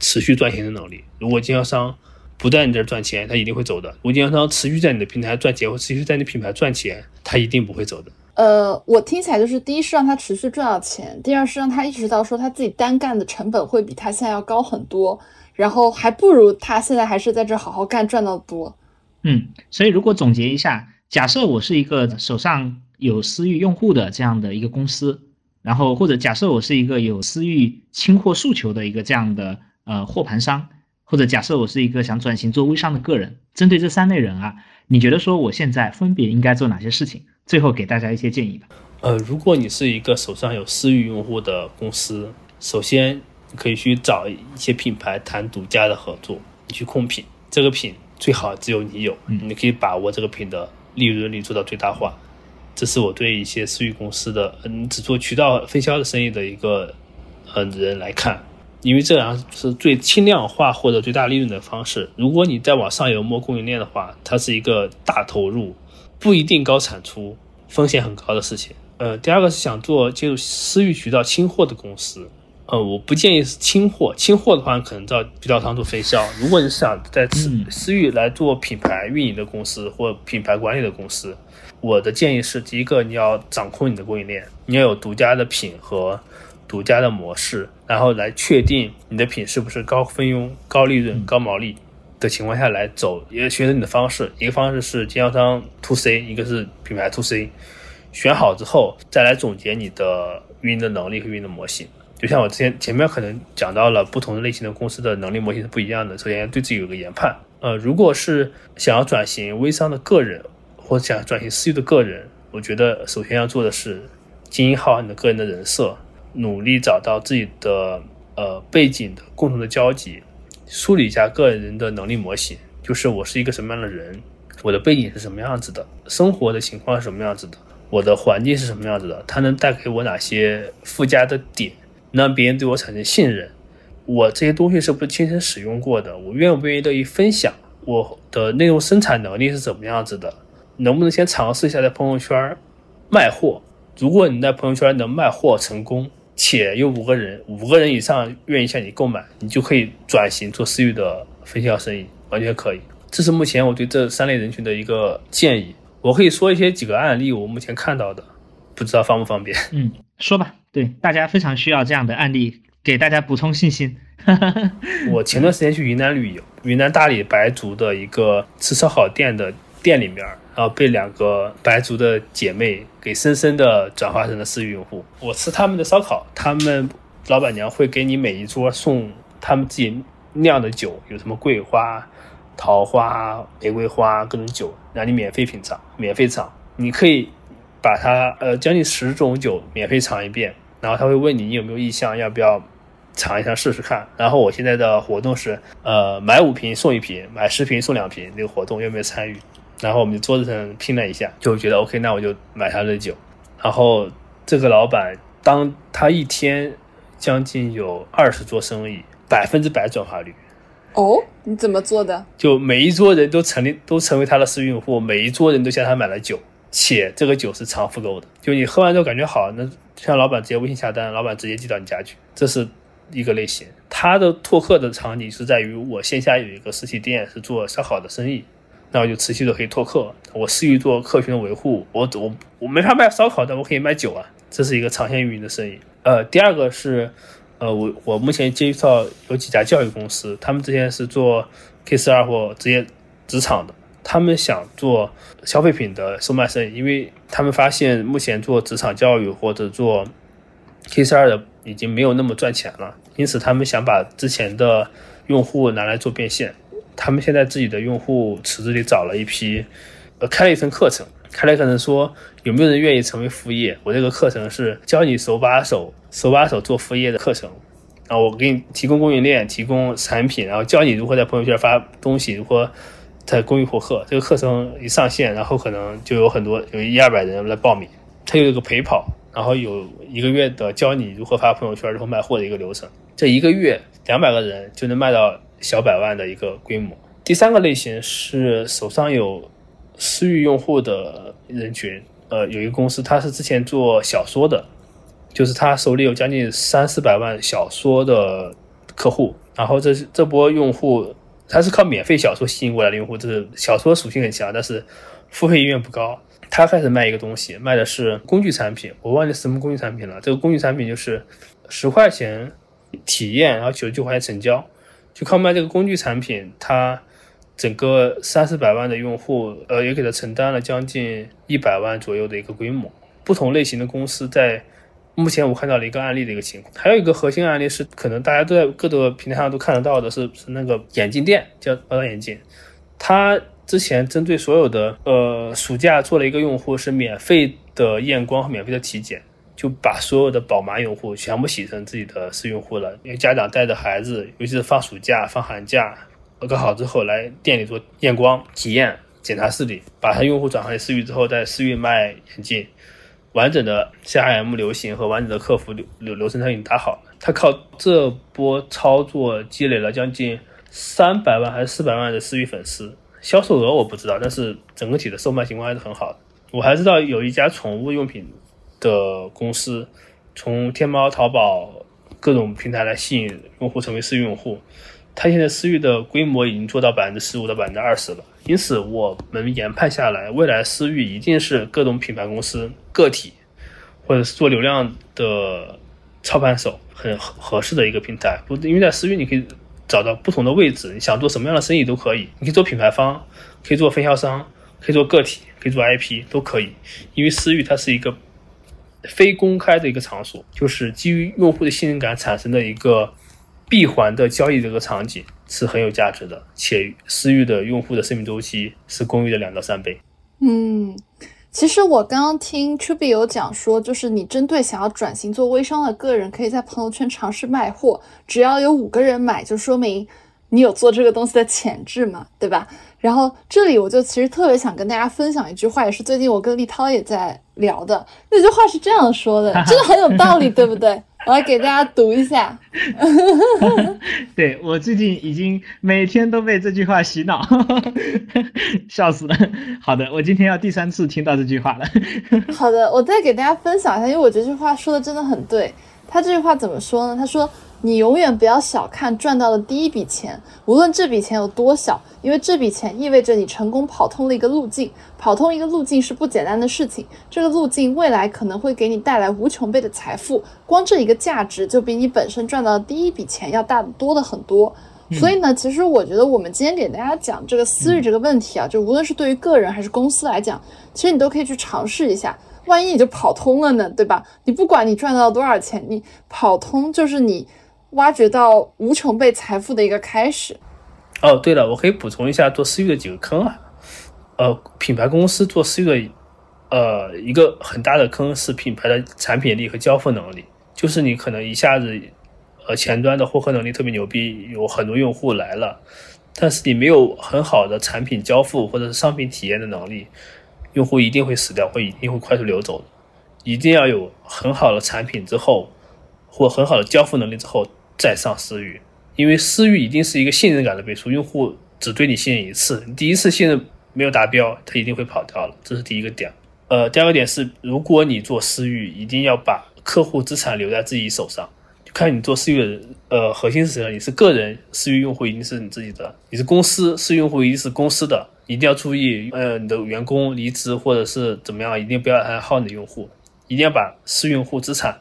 持续赚钱的能力。如果经销商不在你这儿赚钱，他一定会走的。如果经销商持续在你的平台赚钱，或持续在你品牌赚钱，他一定不会走的。呃，我听起来就是，第一是让他持续赚到钱，第二是让他意识到说他自己单干的成本会比他现在要高很多，然后还不如他现在还是在这好好干赚到多。嗯，所以如果总结一下，假设我是一个手上有私域用户的这样的一个公司，然后或者假设我是一个有私域清货诉求的一个这样的呃货盘商。或者假设我是一个想转型做微商的个人，针对这三类人啊，你觉得说我现在分别应该做哪些事情？最后给大家一些建议吧。呃，如果你是一个手上有私域用户的公司，首先可以去找一些品牌谈独家的合作，你去控品，这个品最好只有你有，你可以把握这个品的利润率做到最大化。这是我对一些私域公司的，嗯，只做渠道分销的生意的一个，呃，人来看。因为这样是最轻量化获得最大利润的方式。如果你再往上游摸供应链的话，它是一个大投入，不一定高产出，风险很高的事情。呃，第二个是想做进入私域渠道清货的公司，呃，我不建议是清货，清货的话可能到渠道商做分销。如果你是想在私私域来做品牌运营的公司或品牌管理的公司，我的建议是：第一个，你要掌控你的供应链，你要有独家的品和。独家的模式，然后来确定你的品是不是高分佣、高利润、高毛利的情况下来走，也选择你的方式。一个方式是经销商 to C，一个是品牌 to C。选好之后，再来总结你的运营的能力和运营的模型。就像我之前前面可能讲到了，不同的类型的公司的能力模型是不一样的。首先对自己有个研判。呃，如果是想要转型微商的个人，或者想转型私域的个人，我觉得首先要做的是经营好你的个人的人设。努力找到自己的呃背景的共同的交集，梳理一下个人的能力模型，就是我是一个什么样的人，我的背景是什么样子的，生活的情况是什么样子的，我的环境是什么样子的，它能带给我哪些附加的点，让别人对我产生信任。我这些东西是不是亲身使用过的？我愿不愿意乐意分享？我的内容生产能力是怎么样子的？能不能先尝试一下在朋友圈卖货？如果你在朋友圈能卖货成功，且有五个人，五个人以上愿意向你购买，你就可以转型做私域的分销生意，完全可以。这是目前我对这三类人群的一个建议。我可以说一些几个案例，我目前看到的，不知道方不方便？嗯，说吧。对，大家非常需要这样的案例，给大家补充信心。我前段时间去云南旅游，云南大理白族的一个吃烧烤店的店里面。然后被两个白族的姐妹给深深的转化成了私域用户。我吃他们的烧烤，他们老板娘会给你每一桌送他们自己酿的酒，有什么桂花、桃花、玫瑰花各种酒，让你免费品尝，免费尝。你可以把它呃将近十种酒免费尝一遍，然后他会问你你有没有意向，要不要尝一下试试看。然后我现在的活动是呃买五瓶送一瓶，买十瓶送两瓶，这个活动愿不愿意参与？然后我们就桌子上拼了一下，就觉得 OK，那我就买他的酒。然后这个老板，当他一天将近有二十桌生意，百分之百转化率。哦，你怎么做的？就每一桌人都成立，都成为他的私域用户，每一桌人都向他买了酒，且这个酒是常复购的。就你喝完之后感觉好，那向老板直接微信下单，老板直接寄到你家去，这是一个类型。他的拓客的场景是在于我线下有一个实体店，是做烧烤的生意。那我就持续的可以拓客，我适于做客群的维护，我我我没法卖烧烤，但我可以卖酒啊，这是一个长线运营的生意。呃，第二个是，呃，我我目前接触到有几家教育公司，他们之前是做 K 十二或职业职场的，他们想做消费品的售卖生意，因为他们发现目前做职场教育或者做 K 十二的已经没有那么赚钱了，因此他们想把之前的用户拿来做变现。他们现在自己的用户池子里找了一批，呃，开了一层课程，开了课程说有没有人愿意成为副业？我这个课程是教你手把手、手把手做副业的课程，然后我给你提供供应链、提供产品，然后教你如何在朋友圈发东西，如何在公益获客。这个课程一上线，然后可能就有很多有一二百人来报名，它有一个陪跑，然后有一个月的教你如何发朋友圈、如何卖货的一个流程。这一个月两百个人就能卖到。小百万的一个规模。第三个类型是手上有私域用户的人群，呃，有一个公司，他是之前做小说的，就是他手里有将近三四百万小说的客户，然后这这波用户，他是靠免费小说吸引过来的用户，这是小说属性很强，但是付费意愿不高。他开始卖一个东西，卖的是工具产品，我忘记什么工具产品了。这个工具产品就是十块钱体验，然后九十九块钱成交。就靠卖这个工具产品，它整个三四百万的用户，呃，也给他承担了将近一百万左右的一个规模。不同类型的公司在目前我看到了一个案例的一个情况，还有一个核心案例是，可能大家都在各个平台上都看得到的，是是那个眼镜店，叫宝岛眼镜。他之前针对所有的呃暑假做了一个用户是免费的验光和免费的体检。就把所有的宝妈用户全部洗成自己的私用户了，因为家长带着孩子，尤其是放暑假、放寒假，搞好之后来店里做验光体验、检查视力，把他用户转化为私域之后，在私域卖眼镜，完整的 CRM 流行和完整的客服流流流程他已经打好了。他靠这波操作积累了将近三百万还是四百万的私域粉丝，销售额我不知道，但是整个体的售卖情况还是很好的。我还知道有一家宠物用品。的公司从天猫、淘宝各种平台来吸引用户成为私域用户，它现在私域的规模已经做到百分之十五到百分之二十了。因此，我们研判下来，未来私域一定是各种品牌公司、个体或者是做流量的操盘手很合适的一个平台。不，因为在私域你可以找到不同的位置，你想做什么样的生意都可以。你可以做品牌方，可以做分销商，可以做个体，可以做 IP 都可以。因为私域它是一个。非公开的一个场所，就是基于用户的信任感产生的一个闭环的交易的这个场景是很有价值的，且私域的用户的生命周期是公域的两到三倍。嗯，其实我刚刚听 Chubby 有讲说，就是你针对想要转型做微商的个人，可以在朋友圈尝试卖货，只要有五个人买，就说明你有做这个东西的潜质嘛，对吧？然后这里我就其实特别想跟大家分享一句话，也是最近我跟立涛也在聊的。那句话是这样说的，真的很有道理，对不对？我来给大家读一下。对我最近已经每天都被这句话洗脑，笑死了。好的，我今天要第三次听到这句话了。好的，我再给大家分享一下，因为我觉得这句话说的真的很对。他这句话怎么说呢？他说。你永远不要小看赚到的第一笔钱，无论这笔钱有多小，因为这笔钱意味着你成功跑通了一个路径。跑通一个路径是不简单的事情，这个路径未来可能会给你带来无穷倍的财富。光这一个价值就比你本身赚到的第一笔钱要大得多的很多。所以呢，其实我觉得我们今天给大家讲这个私域这个问题啊，就无论是对于个人还是公司来讲，其实你都可以去尝试一下。万一你就跑通了呢，对吧？你不管你赚到多少钱，你跑通就是你。挖掘到无穷倍财富的一个开始。哦，对了，我可以补充一下做私域的几个坑啊。呃，品牌公司做私域的，呃，一个很大的坑是品牌的产品力和交付能力。就是你可能一下子，呃，前端的获客能力特别牛逼，有很多用户来了，但是你没有很好的产品交付或者是商品体验的能力，用户一定会死掉，会一定会快速流走。一定要有很好的产品之后，或很好的交付能力之后。再上私域，因为私域一定是一个信任感的背书，用户只对你信任一次，你第一次信任没有达标，他一定会跑掉了，这是第一个点。呃，第二个点是，如果你做私域，一定要把客户资产留在自己手上，看你做私域的人呃核心是什么。你是个人私域用户，一定是你自己的；你是公司私域用户，一定是公司的。一定要注意，呃，你的员工离职或者是怎么样，一定不要还耗你的用户，一定要把私用户资产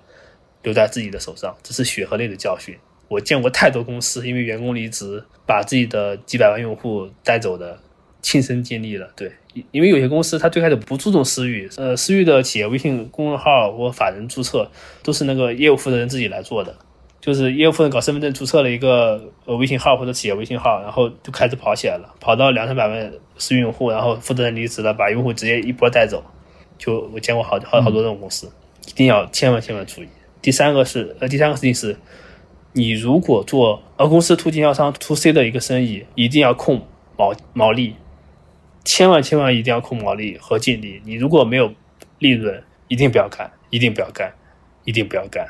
留在自己的手上，这是血和泪的教训。我见过太多公司因为员工离职，把自己的几百万用户带走的，亲身经历了。对，因为有些公司他最开始不注重私域，呃，私域的企业微信公众号或法人注册都是那个业务负责人自己来做的，就是业务负责人搞身份证注册了一个呃微信号或者企业微信号，然后就开始跑起来了，跑到两三百万私域用户，然后负责人离职了，把用户直接一波带走。就我见过好好好多这种公司，一定要千万千万注意。第三个是呃，第三个事情是。你如果做呃公司 to 经销商 to C 的一个生意，一定要控毛毛利，千万千万一定要控毛利和净利。你如果没有利润，一定不要干，一定不要干，一定不要干。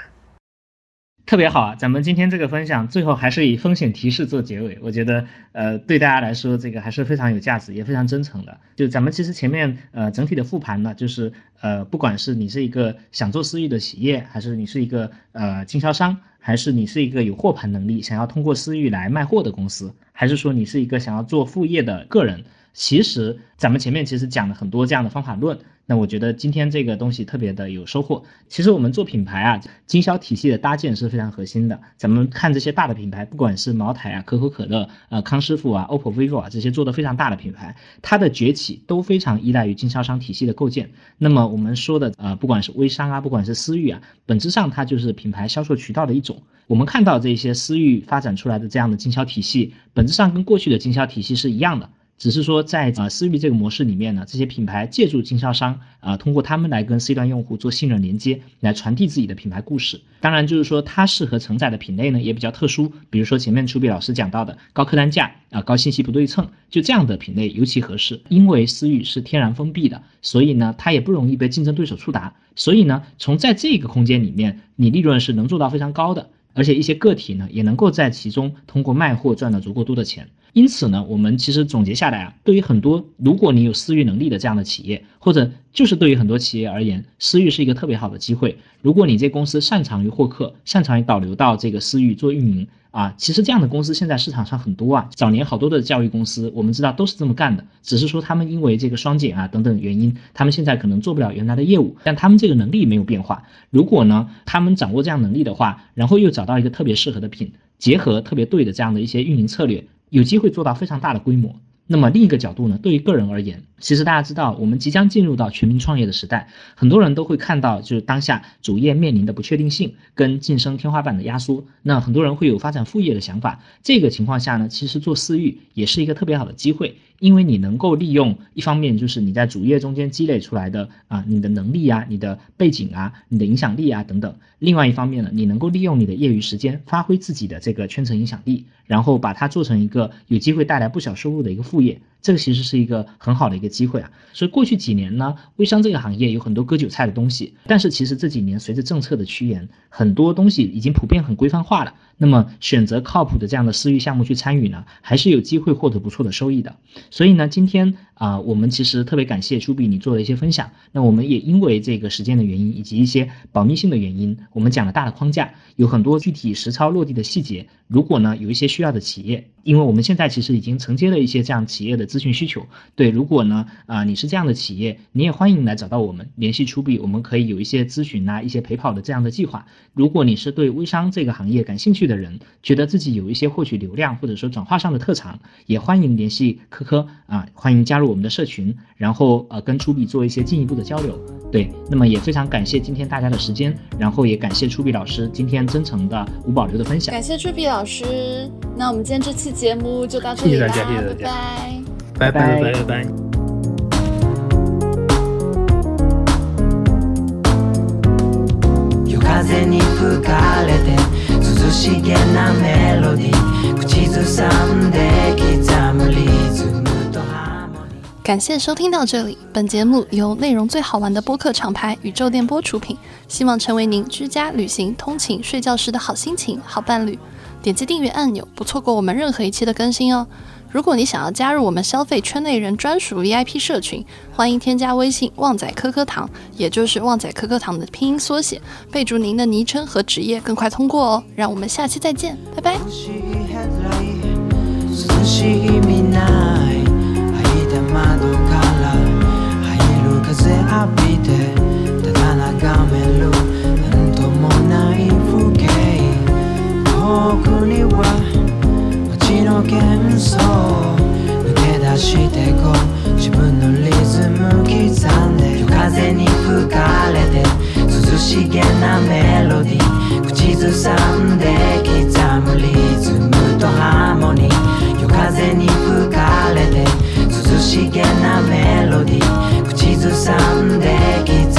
特别好啊！咱们今天这个分享最后还是以风险提示做结尾，我觉得呃对大家来说这个还是非常有价值，也非常真诚的。就咱们其实前面呃整体的复盘呢，就是呃不管是你是一个想做私域的企业，还是你是一个呃经销商，还是你是一个有货盘能力想要通过私域来卖货的公司，还是说你是一个想要做副业的个人，其实咱们前面其实讲了很多这样的方法论。那我觉得今天这个东西特别的有收获。其实我们做品牌啊，经销体系的搭建是非常核心的。咱们看这些大的品牌，不管是茅台啊、可口可乐、呃康师傅啊、OPPO、vivo 啊这些做的非常大的品牌，它的崛起都非常依赖于经销商体系的构建。那么我们说的呃，不管是微商啊，不管是私域啊，本质上它就是品牌销售渠道的一种。我们看到这些私域发展出来的这样的经销体系，本质上跟过去的经销体系是一样的。只是说，在啊私域这个模式里面呢，这些品牌借助经销商啊，通过他们来跟 C 端用户做信任连接，来传递自己的品牌故事。当然，就是说它适合承载的品类呢也比较特殊，比如说前面楚比老师讲到的高客单价啊、高信息不对称，就这样的品类尤其合适。因为私域是天然封闭的，所以呢它也不容易被竞争对手触达。所以呢，从在这个空间里面，你利润是能做到非常高的，而且一些个体呢也能够在其中通过卖货赚到足够多的钱。因此呢，我们其实总结下来啊，对于很多如果你有私域能力的这样的企业，或者就是对于很多企业而言，私域是一个特别好的机会。如果你这公司擅长于获客，擅长于导流到这个私域做运营啊，其实这样的公司现在市场上很多啊。早年好多的教育公司，我们知道都是这么干的，只是说他们因为这个双减啊等等原因，他们现在可能做不了原来的业务，但他们这个能力没有变化。如果呢，他们掌握这样能力的话，然后又找到一个特别适合的品，结合特别对的这样的一些运营策略。有机会做到非常大的规模。那么另一个角度呢？对于个人而言，其实大家知道，我们即将进入到全民创业的时代，很多人都会看到，就是当下主业面临的不确定性跟晋升天花板的压缩。那很多人会有发展副业的想法。这个情况下呢，其实做私域也是一个特别好的机会。因为你能够利用一方面就是你在主业中间积累出来的啊你的能力啊你的背景啊你的影响力啊等等，另外一方面呢，你能够利用你的业余时间发挥自己的这个圈层影响力，然后把它做成一个有机会带来不小收入的一个副业。这个其实是一个很好的一个机会啊，所以过去几年呢，微商这个行业有很多割韭菜的东西，但是其实这几年随着政策的趋严，很多东西已经普遍很规范化了。那么选择靠谱的这样的私域项目去参与呢，还是有机会获得不错的收益的。所以呢，今天啊，我们其实特别感谢朱比你做的一些分享。那我们也因为这个时间的原因以及一些保密性的原因，我们讲了大的框架，有很多具体实操落地的细节。如果呢有一些需要的企业，因为我们现在其实已经承接了一些这样企业的咨询需求。对，如果呢啊你是这样的企业，你也欢迎来找到我们联系出币，我们可以有一些咨询啊，一些陪跑的这样的计划。如果你是对微商这个行业感兴趣的人，觉得自己有一些获取流量或者说转化上的特长，也欢迎联系科科啊，欢迎加入我们的社群，然后呃跟出币做一些进一步的交流。对，那么也非常感谢今天大家的时间，然后也感谢出币老师今天真诚的无保留的分享。感谢出币老师，那我们今天这期节目就到这里，谢谢大家，拜拜，拜拜，拜拜，拜。感谢收听到这里，本节目由内容最好玩的播客厂牌宇宙电波出品，希望成为您居家、旅行、通勤、睡觉时的好心情、好伴侣。点击订阅按钮，不错过我们任何一期的更新哦。如果你想要加入我们消费圈内人专属 VIP 社群，欢迎添加微信“旺仔颗颗糖”，也就是“旺仔颗颗糖”的拼音缩写，备注您的昵称和职业，更快通过哦。让我们下期再见，拜拜。奥には街の幻想抜け出してこう自分のリズム刻んで夜風に吹かれて涼しげなメロディー口ずさんで刻むリズムとハーモニー夜風に吹かれて涼しげなメロディー口ずさんで刻む